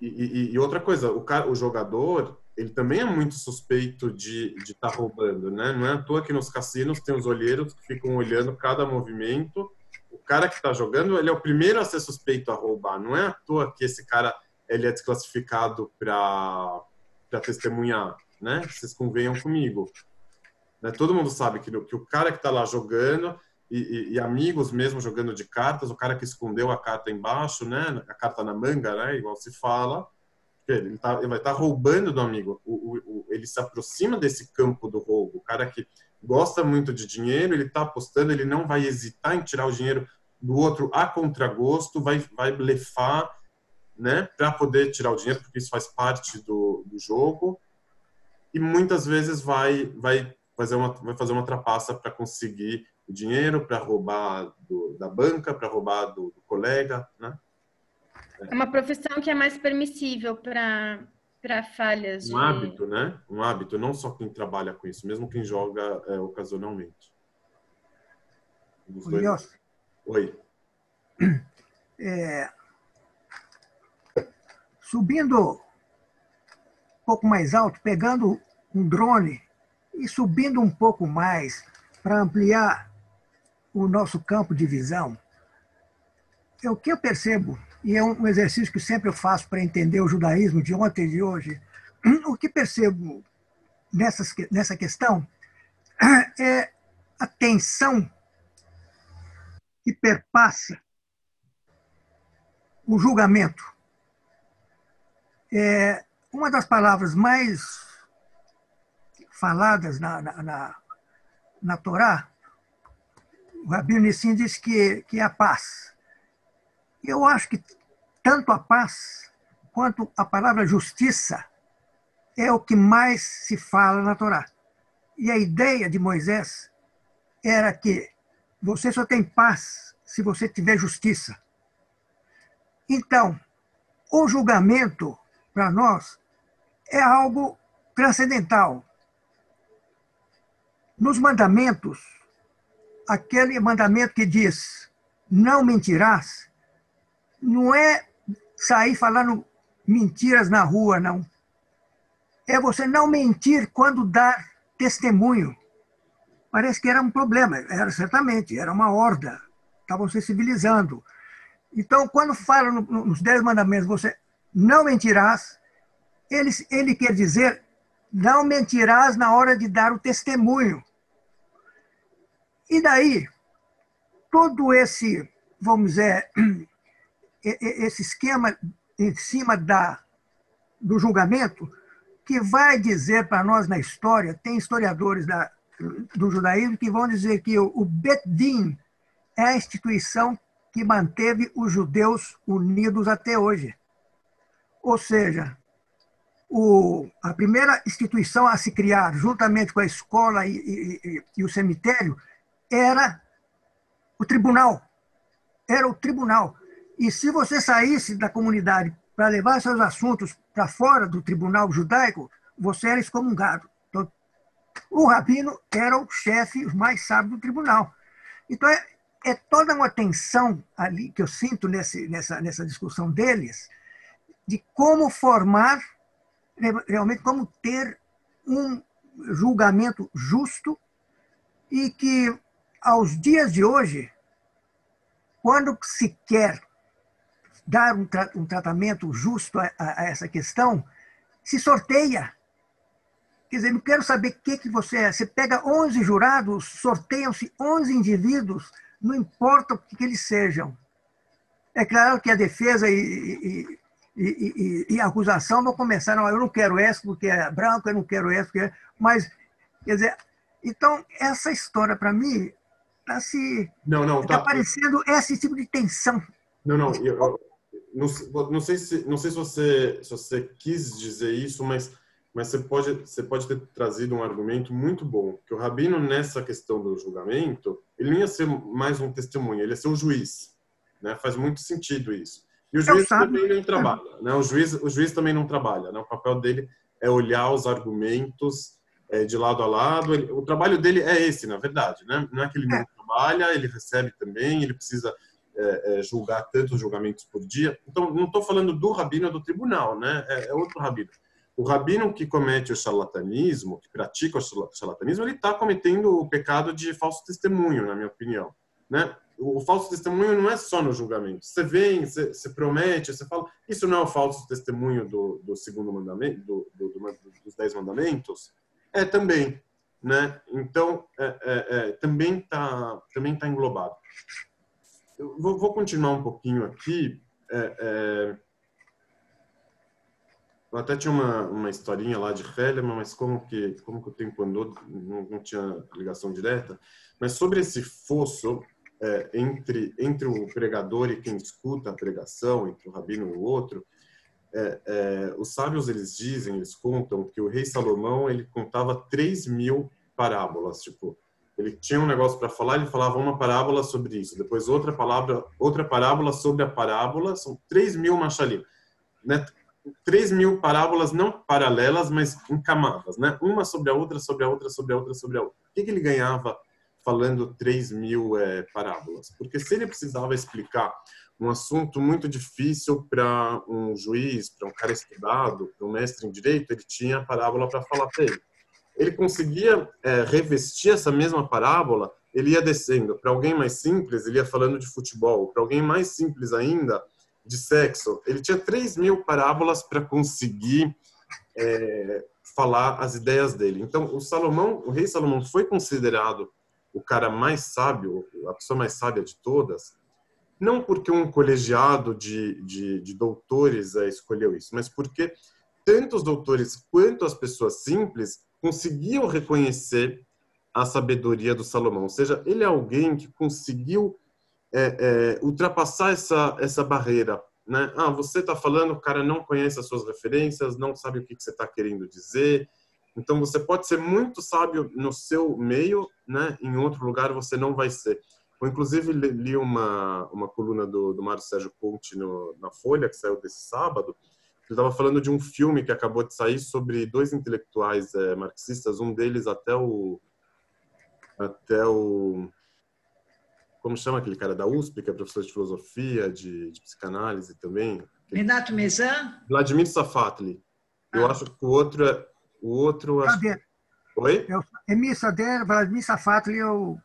e, e, e, outra coisa, o, cara, o jogador ele também é muito suspeito de estar tá roubando, né? Não é à toa que nos cassinos tem os olheiros que ficam olhando cada movimento. O cara que está jogando, ele é o primeiro a ser suspeito a roubar. Não é à toa que esse cara ele é desclassificado para para testemunhar, né? Vocês convenham comigo. Né? Todo mundo sabe que, que o cara que está lá jogando e, e, e, amigos mesmo jogando de cartas, o cara que escondeu a carta embaixo, né? A carta na manga, né? Igual se fala. Ele, tá, ele vai estar tá roubando do amigo. O, o, o, ele se aproxima desse campo do roubo. O cara que gosta muito de dinheiro, ele está apostando, ele não vai hesitar em tirar o dinheiro do outro a contragosto, vai, vai blefar né, para poder tirar o dinheiro, porque isso faz parte do, do jogo. E muitas vezes vai vai fazer uma vai fazer uma trapaça para conseguir o dinheiro, para roubar do, da banca, para roubar do, do, colega, né? É uma profissão que é mais permissível para para falhas. Um de... hábito, né? Um hábito, não só quem trabalha com isso, mesmo quem joga é, ocasionalmente. Dois... Oi. É, subindo um pouco mais alto, pegando um drone e subindo um pouco mais para ampliar o nosso campo de visão, é o que eu percebo, e é um exercício que sempre eu faço para entender o judaísmo de ontem e de hoje, o que percebo nessas, nessa questão é a tensão que perpassa o julgamento é, uma das palavras mais faladas na, na, na, na Torá, o Rabino Nissim diz que, que é a paz. Eu acho que tanto a paz quanto a palavra justiça é o que mais se fala na Torá. E a ideia de Moisés era que você só tem paz se você tiver justiça. Então, o julgamento, para nós, é algo transcendental. Nos mandamentos, aquele mandamento que diz não mentirás, não é sair falando mentiras na rua, não. É você não mentir quando dar testemunho. Parece que era um problema, era certamente, era uma horda, estavam se civilizando. Então, quando fala nos Dez Mandamentos, você não mentirás, ele, ele quer dizer não mentirás na hora de dar o testemunho. E daí, todo esse, vamos dizer, esse esquema em cima da, do julgamento, que vai dizer para nós na história, tem historiadores da, do judaísmo que vão dizer que o, Bet Din é a instituição que manteve os judeus unidos até hoje. Ou seja, o, a primeira instituição a se criar, juntamente com a escola e, e, e o cemitério, era o tribunal. Era o tribunal. E se você saísse da comunidade para levar seus assuntos para fora do tribunal judaico, você era excomungado. Então, o rabino era o chefe mais sábio do tribunal. Então, é, é toda uma tensão ali que eu sinto nesse, nessa, nessa discussão deles, de como formar, realmente, como ter um julgamento justo e que, aos dias de hoje, quando se quer dar um, tra um tratamento justo a, a, essa questão, se sorteia. Quer dizer, não quero saber o que, que você é. Você pega 11 jurados, sorteiam-se 11 indivíduos, não importa o que, que eles sejam. É claro que a defesa e, e, e, e, a acusação vão começar, não, eu não quero esse porque é branco, eu não quero esse porque é... Mas, quer dizer, então, essa história, para mim, está se... Não, não, tá... Tá parecendo esse tipo de tensão. Não, não, eu, não, não, sei se não sei se você se você quis dizer isso, mas mas você pode você pode ter trazido um argumento muito bom que o rabino nessa questão do julgamento ele não ia ser mais um testemunho, ele ia ser o juiz, né? Faz muito sentido isso. E o juiz também não trabalha, né? O juiz o juiz também não trabalha, né? O papel dele é olhar os argumentos é, de lado a lado. Ele, o trabalho dele é esse, na verdade, né? Não é que ele não é. trabalha, ele recebe também, ele precisa é, é, julgar tantos julgamentos por dia. Então, não estou falando do rabino do tribunal, né? É, é, outro rabino. O rabino que comete o charlatanismo, que pratica o charlatanismo, ele está cometendo o pecado de falso testemunho, na minha opinião, né? O, falso testemunho não é só no julgamento. Você vem, você, você, promete, você fala, isso não é o falso testemunho do, do segundo mandamento, do, do, dos dez mandamentos? É também, né? Então, é, é, é também está também tá englobado. Eu vou, vou continuar um pouquinho aqui. É, é... Eu até tinha uma, uma historinha lá de Hellman, mas como que, como que o tempo andou, não, não tinha ligação direta. Mas sobre esse fosso é, entre, entre o pregador e quem escuta a pregação, entre o rabino e o outro, é, é, os sábios eles dizem, eles contam que o rei Salomão ele contava 3 mil parábolas, tipo, ele tinha um negócio para falar, ele falava uma parábola sobre isso, depois outra palavra, outra parábola sobre a parábola, são 3 mil machalim, né? 3 mil parábolas não paralelas, mas em camadas, né? Uma sobre a outra, sobre a outra, sobre a outra, sobre a outra. O que, que ele ganhava falando 3 mil é, parábolas? Porque se ele precisava explicar um assunto muito difícil para um juiz, para um cara estudado, para um mestre em direito, ele tinha a parábola para falar para ele ele conseguia é, revestir essa mesma parábola, ele ia descendo. Para alguém mais simples, ele ia falando de futebol. Para alguém mais simples ainda, de sexo. Ele tinha 3 mil parábolas para conseguir é, falar as ideias dele. Então, o Salomão, o rei Salomão foi considerado o cara mais sábio, a pessoa mais sábia de todas, não porque um colegiado de, de, de doutores é, escolheu isso, mas porque tanto os doutores quanto as pessoas simples conseguiam reconhecer a sabedoria do Salomão. Ou seja, ele é alguém que conseguiu é, é, ultrapassar essa, essa barreira né? Ah, você está falando, o cara não conhece as suas referências, não sabe o que, que você está querendo dizer. Então você pode ser muito sábio no seu meio, né? Em outro lugar você não vai ser. Eu, inclusive, li uma, uma coluna do, do Mário Sérgio Ponte no, na Folha, que saiu desse sábado. Ele estava falando de um filme que acabou de sair sobre dois intelectuais é, marxistas, um deles até o. Até o. Como chama aquele cara da USP, que é professor de filosofia, de, de psicanálise também? Renato Mezan? Vladimir Safatli. Eu ah. acho que o outro é. O outro. Oi? É Emir Sader, Vladimir Safatli, eu,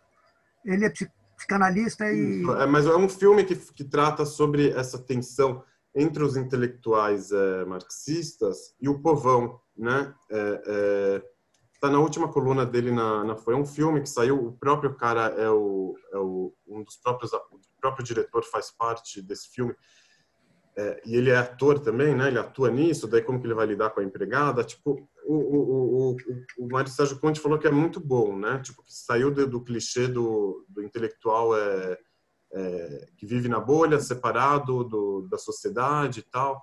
ele é psicanalista e. É, mas é um filme que, que trata sobre essa tensão entre os intelectuais é, marxistas e o povão, né? É, é, tá na última coluna dele na, na, foi um filme que saiu o próprio cara é o, é o um dos próprios o próprio diretor faz parte desse filme é, e ele é ator também, né? Ele atua nisso, daí como que ele vai lidar com a empregada? Tipo, o, o, o, o Mário Sérgio Conte falou que é muito bom, né? Tipo, que saiu do, do clichê do, do intelectual é, é, que vive na bolha, separado do, da sociedade e tal.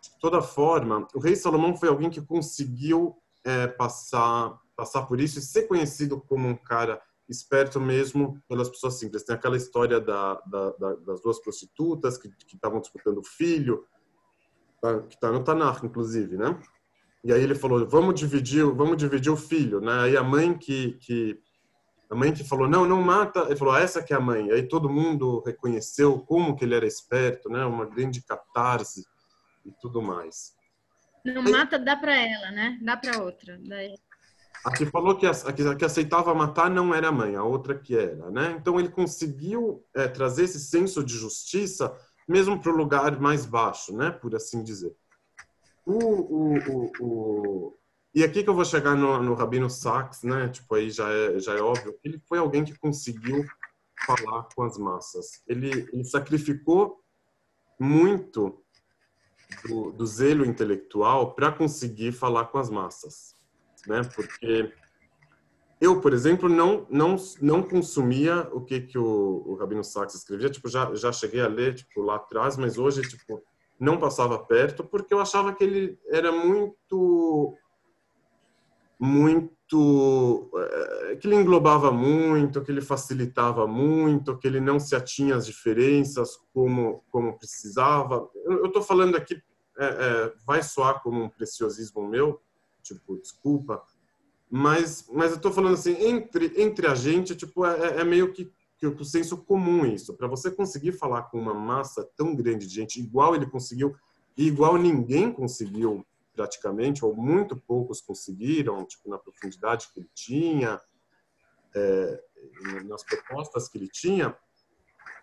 De toda forma, o rei Salomão foi alguém que conseguiu é, passar passar por isso e ser conhecido como um cara esperto mesmo pelas pessoas simples. Tem aquela história da, da, da, das duas prostitutas que estavam disputando o filho, tá, que está no Tanakh, inclusive, né? E aí ele falou, vamos dividir, vamos dividir o filho, né? Aí a mãe que, que a mãe que falou, não, não mata, ele falou, ah, essa que é a mãe. Aí todo mundo reconheceu como que ele era esperto, né? Uma grande catarse e tudo mais. Não aí, mata, dá para ela, né? Dá para outra. Daí... A que falou que, a, que aceitava matar não era a mãe, a outra que era, né? Então ele conseguiu é, trazer esse senso de justiça mesmo para o lugar mais baixo, né? Por assim dizer. O, o, o, o... E aqui que eu vou chegar no, no Rabino Sachs, né? Tipo, aí já é, já é óbvio. Ele foi alguém que conseguiu falar com as massas. Ele, ele sacrificou muito do, do zelo intelectual para conseguir falar com as massas né? Porque eu, por exemplo, não não não consumia o que que o, o Rabino Sachs escrevia, tipo, já já cheguei a ler tipo lá atrás, mas hoje tipo não passava perto porque eu achava que ele era muito muito eh, que ele englobava muito, que ele facilitava muito, que ele não se atinha às diferenças como como precisava. Eu estou falando aqui é, é, vai soar como um preciosismo meu, tipo, desculpa. Mas, mas eu tô falando assim, entre, entre a gente, tipo, é, é meio que, que o senso comum isso. Para você conseguir falar com uma massa tão grande de gente, igual ele conseguiu, e igual ninguém conseguiu praticamente, ou muito poucos conseguiram, tipo, na profundidade que ele tinha, é, nas propostas que ele tinha,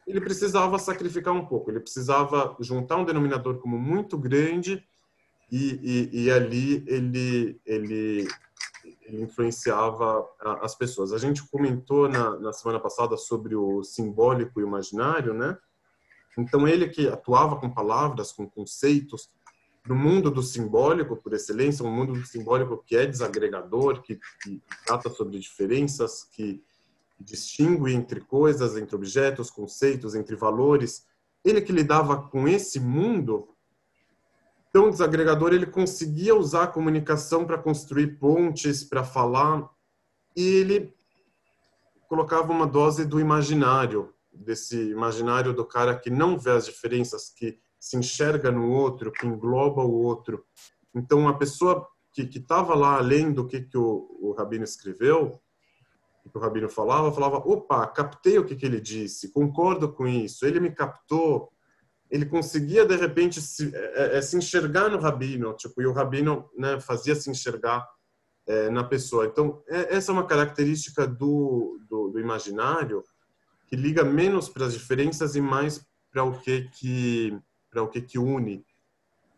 ele precisava sacrificar um pouco, ele precisava juntar um denominador como muito grande e, e, e ali ele, ele, ele influenciava as pessoas. A gente comentou na, na semana passada sobre o simbólico e o imaginário, né? Então ele que atuava com palavras, com conceitos, no mundo do simbólico, por excelência, um mundo do simbólico que é desagregador, que, que trata sobre diferenças, que distingue entre coisas, entre objetos, conceitos, entre valores. Ele que lidava com esse mundo então, o desagregador ele conseguia usar a comunicação para construir pontes, para falar, e ele colocava uma dose do imaginário, desse imaginário do cara que não vê as diferenças, que se enxerga no outro, que engloba o outro. Então, a pessoa que estava lá além do que, que o, o Rabino escreveu, que o Rabino falava, falava, opa, captei o que, que ele disse, concordo com isso, ele me captou, ele conseguia de repente se, é, é, se enxergar no rabino, tipo, e o rabino né, fazia se enxergar é, na pessoa. Então, é, essa é uma característica do, do, do imaginário que liga menos para as diferenças e mais para o que que para o que que une,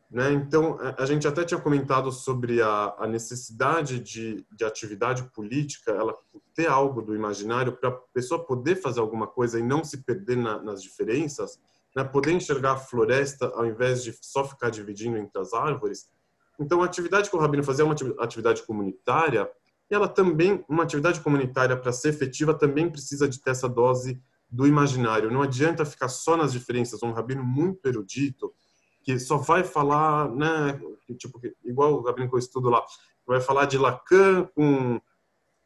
né? Então, a, a gente até tinha comentado sobre a, a necessidade de, de atividade política, ela ter algo do imaginário para a pessoa poder fazer alguma coisa e não se perder na, nas diferenças né, poder enxergar a floresta ao invés de só ficar dividindo entre as árvores. Então, a atividade que o Rabino fazia é uma atividade comunitária, e ela também, uma atividade comunitária, para ser efetiva, também precisa de ter essa dose do imaginário. Não adianta ficar só nas diferenças. Um rabino muito erudito, que só vai falar, né, tipo, igual o Gabriel que eu estudo lá, vai falar de Lacan com,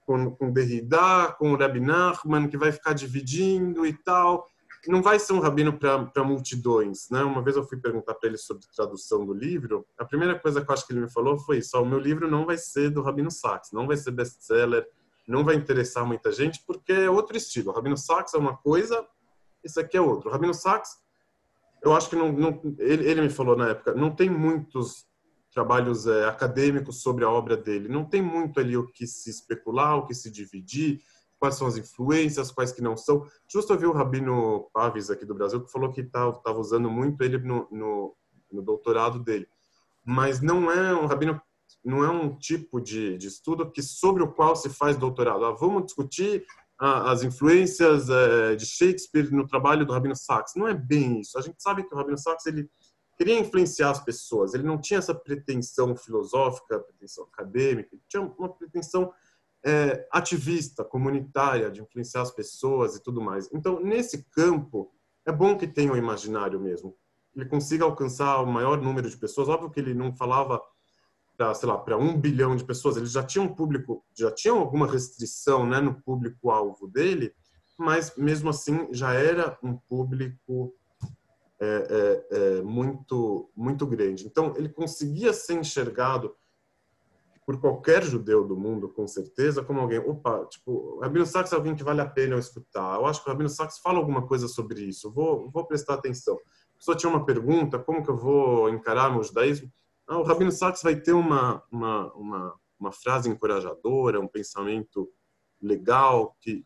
com, com Derrida, com Rabbi Nachman, que vai ficar dividindo e tal. Não vai ser um rabino para multidões, né? Uma vez eu fui perguntar para ele sobre tradução do livro, a primeira coisa que eu acho que ele me falou foi isso: o meu livro não vai ser do Rabino Sachs, não vai ser best-seller, não vai interessar muita gente, porque é outro estilo. O Rabino Sachs é uma coisa, isso aqui é outro. O Rabino Sachs eu acho que não, não ele, ele, me falou na época, não tem muitos trabalhos é, acadêmicos sobre a obra dele, não tem muito ali o que se especular, o que se dividir, quais são as influências, quais que não são. Justo eu vi o Rabino Pavis aqui do Brasil que falou que estava tá, usando muito ele no, no, no, doutorado dele, mas não é um Rabino não é um tipo de, de estudo que sobre o qual se faz doutorado. Ah, vamos discutir as influências é, de Shakespeare no trabalho do Rabino Sachs. Não é bem isso. A gente sabe que o Rabino Sachs ele queria influenciar as pessoas. Ele não tinha essa pretensão filosófica, pretensão acadêmica. Ele tinha uma pretensão é, ativista, comunitária, de influenciar as pessoas e tudo mais. Então, nesse campo, é bom que tenha o um imaginário mesmo. Ele consiga alcançar o maior número de pessoas. Óbvio que ele não falava para sei lá para um bilhão de pessoas eles já tinham público já tinham alguma restrição né no público alvo dele mas mesmo assim já era um público é, é, é, muito muito grande então ele conseguia ser enxergado por qualquer judeu do mundo com certeza como alguém opa tipo Rabino Sachs é alguém que vale a pena eu escutar. Eu acho que o Rabino Sachs fala alguma coisa sobre isso. Vou vou prestar atenção. Pessoa tinha uma pergunta como que eu vou encarar meu judaísmo? Ah, o Rabino Sachs vai ter uma, uma, uma, uma frase encorajadora, um pensamento legal, que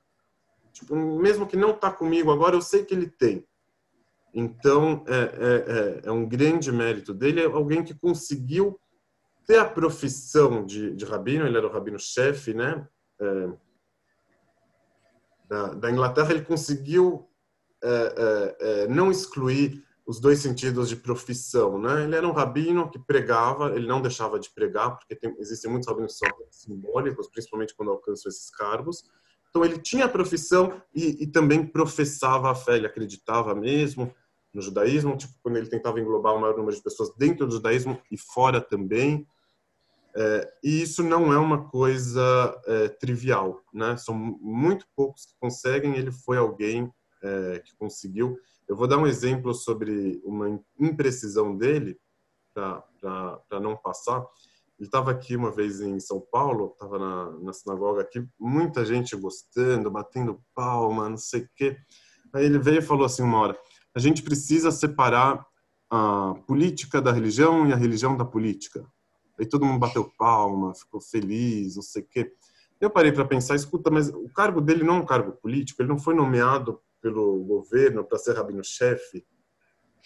tipo, mesmo que não está comigo agora, eu sei que ele tem. Então, é, é, é, é, um grande mérito dele, é alguém que conseguiu ter a profissão de, de rabino, ele era o rabino-chefe, né? É, da, da, Inglaterra, ele conseguiu é, é, não excluir os dois sentidos de profissão, né? Ele era um rabino que pregava, ele não deixava de pregar, porque tem, existem muitos rabinos simbólicos, principalmente quando alcançam esses cargos. Então ele tinha a profissão e, e, também professava a fé, ele acreditava mesmo no judaísmo, tipo quando ele tentava englobar o maior número de pessoas dentro do judaísmo e fora também. É, e isso não é uma coisa é, trivial, né? São muito poucos que conseguem. Ele foi alguém é, que conseguiu. Eu vou dar um exemplo sobre uma imprecisão dele, para não passar. Ele estava aqui uma vez em São Paulo, estava na, na sinagoga aqui, muita gente gostando, batendo palma, não sei o quê. Aí ele veio e falou assim uma hora, a gente precisa separar a política da religião e a religião da política. Aí todo mundo bateu palma, ficou feliz, não sei o quê. Eu parei para pensar, escuta, mas o cargo dele não é um cargo político, ele não foi nomeado pelo governo para ser rabino-chefe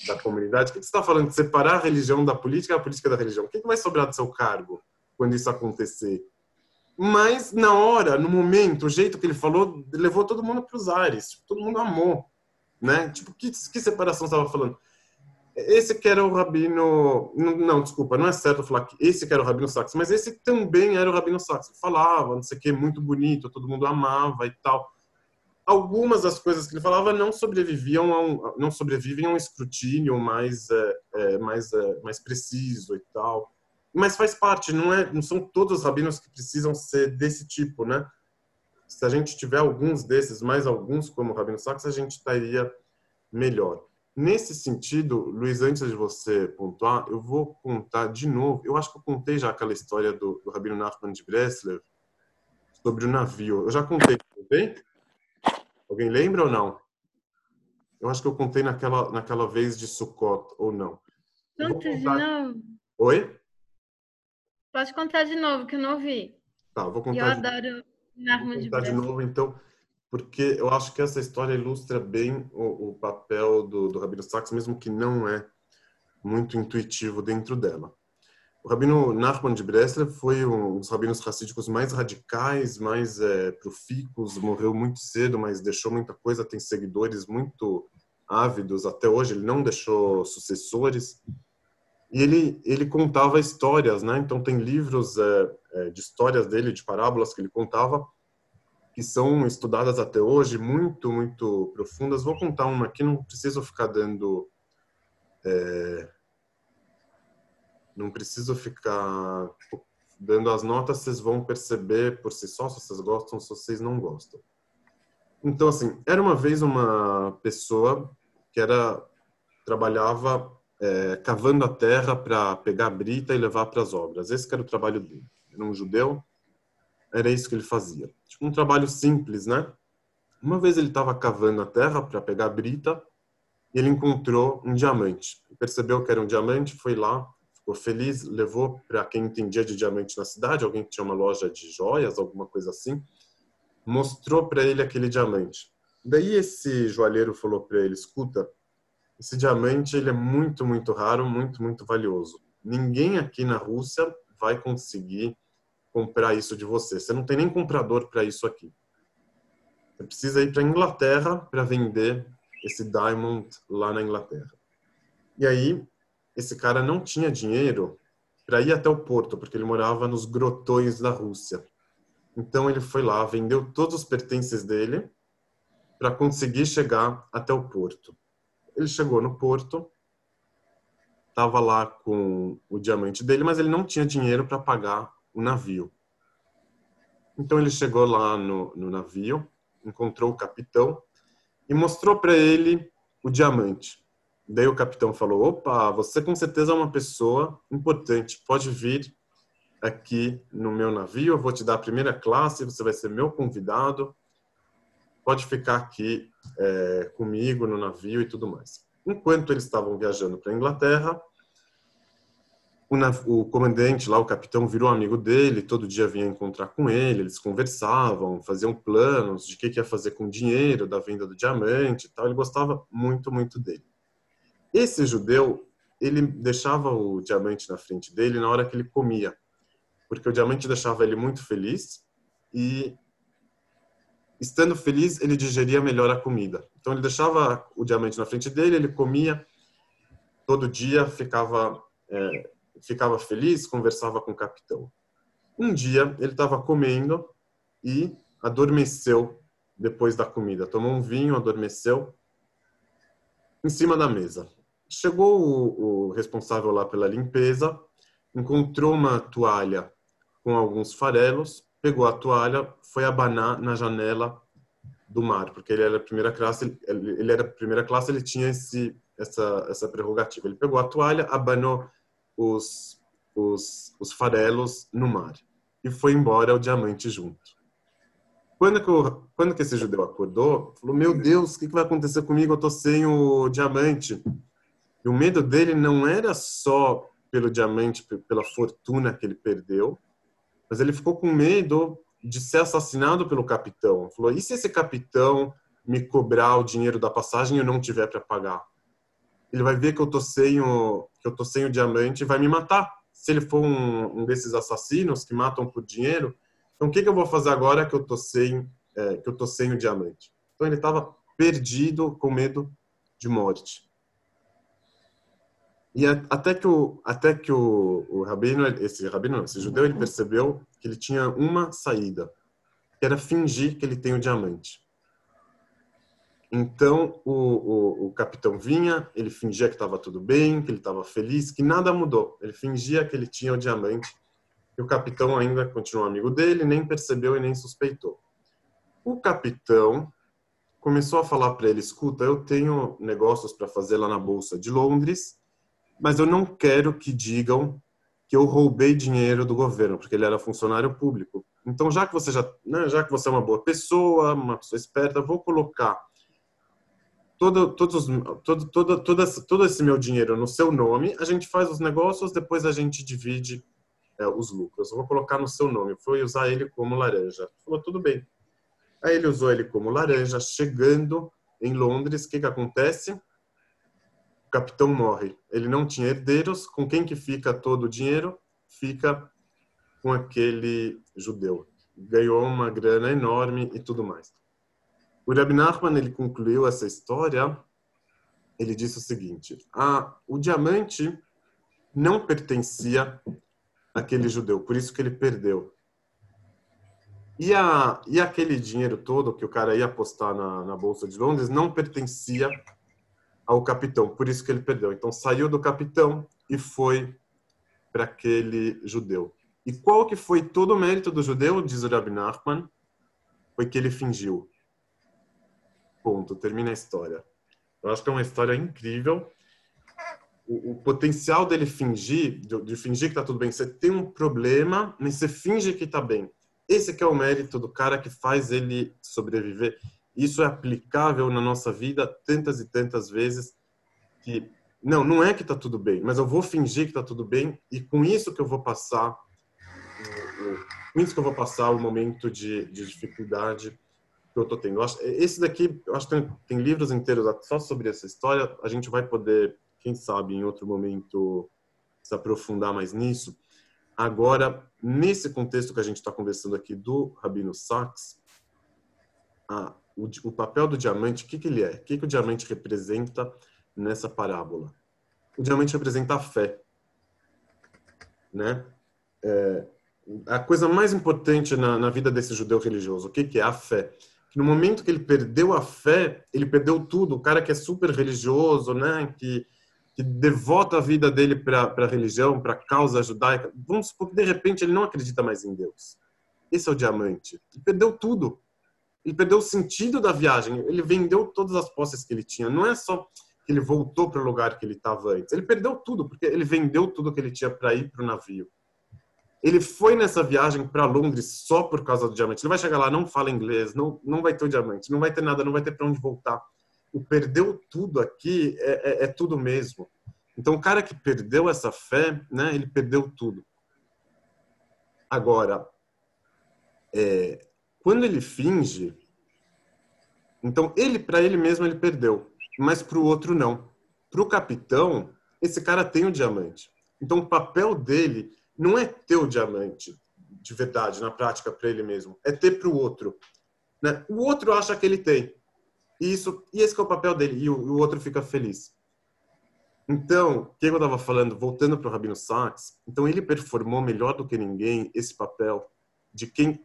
da comunidade. O que você está falando de separar a religião da política e a política da religião? O que vai sobrar do seu cargo quando isso acontecer? Mas, na hora, no momento, o jeito que ele falou, levou todo mundo para os ares. Todo mundo amou. Né? Tipo, que, que separação estava falando? Esse que era o rabino... Não, não, desculpa, não é certo falar que esse que era o rabino Sachs, mas esse também era o rabino Sachs. Falava, não sei o que, muito bonito, todo mundo amava e tal algumas das coisas que ele falava não sobreviviam a um, não sobrevivem a um escrutínio mais é, é, mais é, mais preciso e tal mas faz parte não é não são todos os rabinos que precisam ser desse tipo né se a gente tiver alguns desses mais alguns como o rabino Sachs a gente estaria melhor nesse sentido Luiz antes de você pontuar eu vou contar de novo eu acho que eu contei já aquela história do, do rabino Nachman de Breslev sobre o navio eu já contei contei Alguém lembra ou não? Eu acho que eu contei naquela, naquela vez de Sukkot, ou não. Conta de novo. Oi? Pode contar de novo, que eu não ouvi. Tá, vou contar. Eu de... adoro Narma de contar de novo, então, porque eu acho que essa história ilustra bem o, o papel do, do Rabino Sachs, mesmo que não é muito intuitivo dentro dela. O rabino Nachman de Breslev foi um dos rabinos racídicos mais radicais, mais é, profícuos, morreu muito cedo, mas deixou muita coisa, tem seguidores muito ávidos até hoje, ele não deixou sucessores. E ele, ele contava histórias, né? Então tem livros é, de histórias dele, de parábolas que ele contava, que são estudadas até hoje, muito, muito profundas. Vou contar uma aqui, não preciso ficar dando... É, Não preciso ficar dando as notas, vocês vão perceber por si só se vocês gostam, se vocês não gostam. Então, assim, era uma vez uma pessoa que era trabalhava é, cavando a terra para pegar a brita e levar para as obras. Esse era o trabalho dele. Era um judeu, era isso que ele fazia. Tipo, um trabalho simples, né? Uma vez ele estava cavando a terra para pegar a brita e ele encontrou um diamante. Percebeu que era um diamante, foi lá, ficou feliz, levou para quem entendia de diamante na cidade, alguém que tinha uma loja de joias, alguma coisa assim, mostrou para ele aquele diamante. Daí esse joalheiro falou para ele: escuta, esse diamante ele é muito, muito raro, muito, muito valioso. Ninguém aqui na Rússia vai conseguir comprar isso de você. Você não tem nem comprador para isso aqui. Você precisa ir para a Inglaterra para vender esse diamond lá na Inglaterra. E aí, esse cara não tinha dinheiro para ir até o porto, porque ele morava nos grotões da Rússia. Então ele foi lá, vendeu todos os pertences dele para conseguir chegar até o porto. Ele chegou no porto, estava lá com o diamante dele, mas ele não tinha dinheiro para pagar o navio. Então ele chegou lá no, no navio, encontrou o capitão e mostrou para ele o diamante. Daí o capitão falou: opa, você com certeza é uma pessoa importante, pode vir aqui no meu navio, eu vou te dar a primeira classe, você vai ser meu convidado pode ficar aqui é, comigo no navio e tudo mais. Enquanto eles estavam viajando para a Inglaterra, o, o, comandante lá, o capitão, virou amigo dele, todo dia vinha encontrar com ele, eles conversavam, faziam planos de o que, que ia fazer com o dinheiro, da venda do diamante e tal. Ele gostava muito, muito dele. Esse judeu, ele deixava o diamante na frente dele na hora que ele comia, porque o diamante deixava ele muito feliz e estando feliz, ele digeria melhor a comida. Então ele deixava o diamante na frente dele, ele comia todo dia, ficava é, ficava feliz, conversava com o capitão. Um dia ele estava comendo e adormeceu depois da comida. Tomou um vinho, adormeceu em cima da mesa. Chegou o, o responsável lá pela limpeza, encontrou uma toalha com alguns farelos pegou a toalha, foi abanar na janela do mar, porque ele era primeira classe, ele, ele era primeira classe, ele tinha esse essa essa prerrogativa. Ele pegou a toalha, abanou os os, os farelos no mar e foi embora o diamante junto. Quando que, eu, quando que esse judeu acordou, falou: Meu Deus, o que, que vai acontecer comigo? Eu tô sem o diamante. E o medo dele não era só pelo diamante, pela fortuna que ele perdeu, mas ele ficou com medo de ser assassinado pelo capitão. Falou: e se esse capitão me cobrar o dinheiro da passagem e eu não tiver para pagar? Ele vai ver que eu tô sem o que eu tô sem o diamante e vai me matar. Se ele for um, um desses assassinos que matam por dinheiro, então o que, que eu vou fazer agora que eu tô sem é, que eu tô sem o diamante? Então ele estava perdido, com medo de morte. E até que o até que o, o rabino, esse rabino, esse judeu, ele percebeu que ele tinha uma saída, que era fingir que ele tem o diamante. Então o, o, o capitão vinha, ele fingia que estava tudo bem, que ele estava feliz, que nada mudou. Ele fingia que ele tinha o diamante. E o capitão ainda continuou amigo dele, nem percebeu e nem suspeitou. O capitão começou a falar para ele: escuta, eu tenho negócios para fazer lá na bolsa de Londres mas eu não quero que digam que eu roubei dinheiro do governo, porque ele era funcionário público. Então, já que você já, né, já que você é uma boa pessoa, uma pessoa esperta, vou colocar todo, todos, todo, todo, todo, todo esse meu dinheiro no seu nome. A gente faz os negócios, depois a gente divide é, os lucros. Eu vou colocar no seu nome. Foi usar ele como laranja. Falou tudo bem. Aí ele usou ele como laranja. Chegando em Londres, o que que acontece? capitão morre. Ele não tinha herdeiros. Com quem que fica todo o dinheiro? Fica com aquele judeu. Ganhou uma grana enorme e tudo mais. O Rabbi Nachman ele concluiu essa história. Ele disse o seguinte: ah, o diamante não pertencia àquele judeu, por isso que ele perdeu. E, a, e aquele dinheiro todo que o cara ia apostar na, na Bolsa de Londres não pertencia ao capitão, por isso que ele perdeu. Então saiu do capitão e foi para aquele judeu. E qual que foi todo o mérito do judeu, diz o Rabbi Nachman? Foi que ele fingiu. Ponto, termina a história. Eu acho que é uma história incrível. O, o potencial dele fingir, de, de fingir que tá tudo bem. Você tem um problema, mas você finge que tá bem. Esse é o mérito do cara que faz ele sobreviver. Isso é aplicável na nossa vida tantas e tantas vezes que não, não é que tá tudo bem, mas eu vou fingir que tá tudo bem e com isso que eu vou passar com isso que eu vou passar o momento de, de dificuldade que eu estou tendo. Acho, esse daqui, eu acho que tem, tem, livros inteiros só sobre essa história. A gente vai poder, quem sabe, em outro momento se aprofundar mais nisso. Agora, nesse contexto que a gente está conversando aqui do Rabino Sachs, a, o, o, papel do diamante, o que, que ele é? O que, que o diamante representa nessa parábola? O diamante representa a fé, né? É, a coisa mais importante na, na vida desse judeu religioso, o que, que é a fé? No momento que ele perdeu a fé, ele perdeu tudo. O cara que é super religioso, né, que, que devota a vida dele para a religião, para a causa judaica, vamos supor que de repente ele não acredita mais em Deus. Esse é o diamante. Ele perdeu tudo. Ele perdeu o sentido da viagem. Ele vendeu todas as posses que ele tinha. Não é só que ele voltou para o lugar que ele estava antes. Ele perdeu tudo, porque ele vendeu tudo que ele tinha para ir para o navio. Ele foi nessa viagem para Londres só por causa do diamante. Ele vai chegar lá, não fala inglês, não, não vai ter o diamante, não vai ter nada, não vai ter para onde voltar. O perdeu tudo aqui é, é, é, tudo mesmo. Então, o cara que perdeu essa fé, né, ele perdeu tudo. Agora, é, quando ele finge, então ele para ele mesmo ele perdeu, mas para o outro não. Para o capitão, esse cara tem o diamante. Então, o papel dele não é ter o diamante de verdade, na prática, para ele mesmo. É ter para o outro. Né? O outro acha que ele tem. E, isso, e esse é o papel dele. E o, o outro fica feliz. Então, o que eu estava falando, voltando para o Rabino Sachs, então ele performou melhor do que ninguém esse papel de quem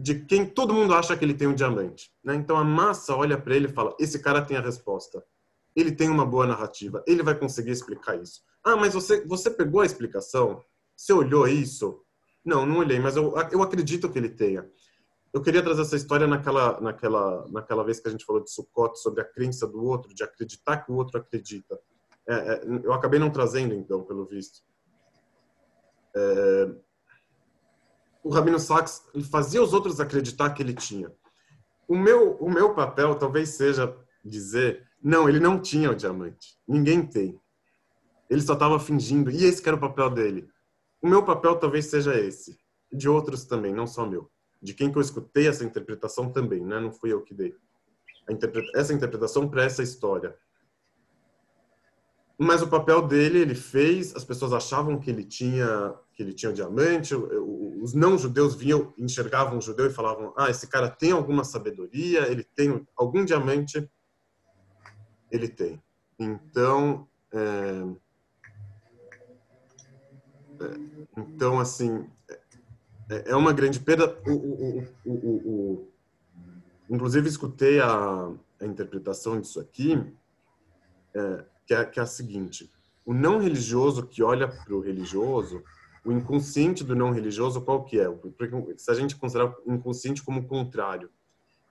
de quem todo mundo acha que ele tem um diamante. Né? Então a massa olha para ele e fala: esse cara tem a resposta. Ele tem uma boa narrativa. Ele vai conseguir explicar isso. Ah, mas você você pegou a explicação? Você olhou isso? Não, não olhei, mas eu, eu acredito que ele tenha. Eu queria trazer essa história naquela, naquela, naquela vez que a gente falou de Sukkot, sobre a crença do outro, de acreditar que o outro acredita. É, é, eu acabei não trazendo, então, pelo visto. É, o Rabino Sachs fazia os outros acreditar que ele tinha. O meu, o meu papel talvez seja dizer, não, ele não tinha o diamante. Ninguém tem. Ele só estava fingindo. E esse era o papel dele. O meu papel talvez seja esse. De outros também, não só meu. De quem que eu escutei essa interpretação também, né? Não fui eu que dei. Interpreta essa interpretação para essa história. Mas o papel dele, ele fez, as pessoas achavam que ele tinha que ele tinha diamante, os não judeus vinham, enxergavam o judeu e falavam: "Ah, esse cara tem alguma sabedoria, ele tem algum diamante, ele tem". Então, é, então, assim, é, é uma grande perda. O, o, o, inclusive, escutei a, a, interpretação disso aqui, é, que, é, que é a seguinte: o não religioso que olha para o religioso, o inconsciente do não religioso, qual que é? Se a gente considerar o inconsciente como o contrário.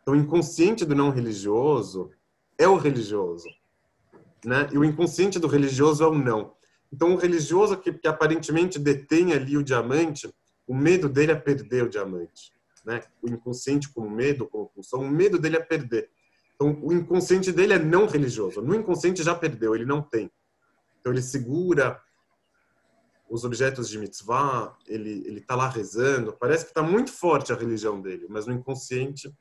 Então, o inconsciente do não religioso é o religioso. Né? E o inconsciente do religioso é o não. Então, o religioso que, que aparentemente detém ali o diamante, o medo dele é perder o diamante. Né? O inconsciente como medo, como função, o medo dele é perder. Então, o inconsciente dele é não religioso. No inconsciente já perdeu, ele não tem. Então, ele segura os objetos de mitzvah, ele ele está lá rezando. Parece que está muito forte a religião dele, mas no inconsciente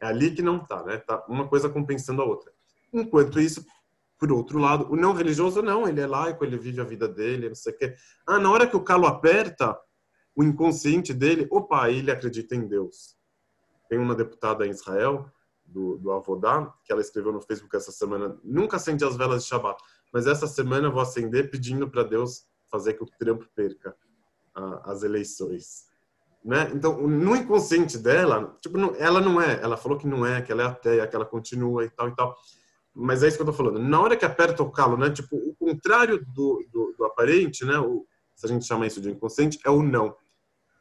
é ali que não está, né? Tá uma coisa compensando a outra. Enquanto isso, por outro lado, o não religioso não, ele é laico, ele vive a vida dele, não sei o quê. Ah, na hora que o calo aperta, o inconsciente dele, opa, ele acredita em Deus. Tem uma deputada em Israel, do, do Avodá, que ela escreveu no Facebook essa semana, nunca acende as velas de Shabbat, mas essa semana eu vou acender pedindo para Deus fazer que o Trump perca a, as eleições. Né? Então, no inconsciente dela, tipo, ela não é, ela falou que não é, que ela é ateia, que ela continua e tal e tal. Mas é isso que eu tô falando. Na hora que aperta o calo, né? Tipo, o contrário do, do, do aparente, né? O, se a gente chama isso de inconsciente, é o não.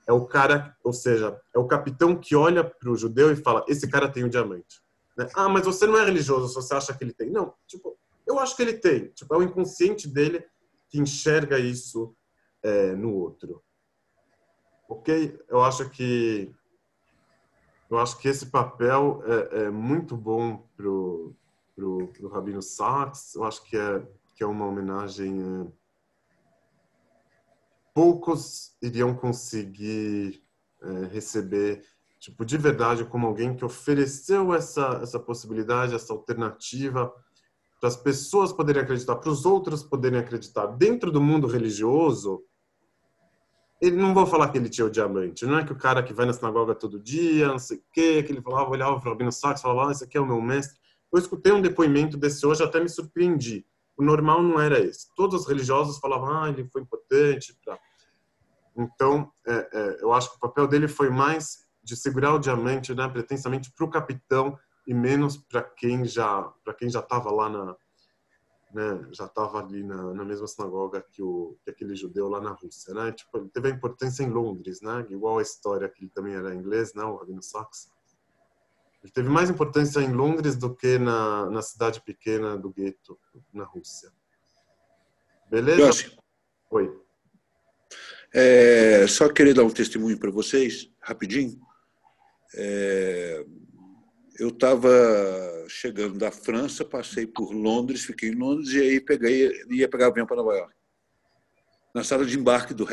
É o cara, ou seja, é o capitão que olha para o judeu e fala: esse cara tem um diamante. Né? Ah, mas você não é religioso, você acha que ele tem? Não, tipo, eu acho que ele tem. Tipo, é o inconsciente dele que enxerga isso é, no outro. Ok? Eu acho que eu acho que esse papel é, é muito bom pro pro, pro Rabino Sachs. Eu acho que é que é uma homenagem. Poucos iriam conseguir é, receber tipo de verdade como alguém que ofereceu essa essa possibilidade, essa alternativa para as pessoas poderem acreditar, para os outros poderem acreditar dentro do mundo religioso ele não vou falar que ele tinha o diamante. Não é que o cara que vai na sinagoga todo dia, não sei o quê, que ele falava, olhava para o Rabino Sachs, falava, ah, esse aqui é o meu mestre. Eu escutei um depoimento desse hoje, até me surpreendi. O normal não era esse. Todos os religiosos falavam, ah, ele foi importante. Pra... Então, é, é, eu acho que o papel dele foi mais de segurar o diamante, né, pretensamente para o capitão e menos para quem já para quem já estava lá na, né, já estava ali na, na, mesma sinagoga que, o, que aquele judeu lá na Rússia, né? Tipo, ele teve a importância em Londres, né? Igual a história que ele também era inglês, né? O Rabino Sachs. Ele teve mais importância em Londres do que na, na cidade pequena do gueto, na Rússia. Beleza? Yossi. Oi. É, só queria dar um testemunho para vocês, rapidinho. É, eu estava chegando da França, passei por Londres, fiquei em Londres e aí peguei, ia pegar avião para Nova York. Na sala de embarque do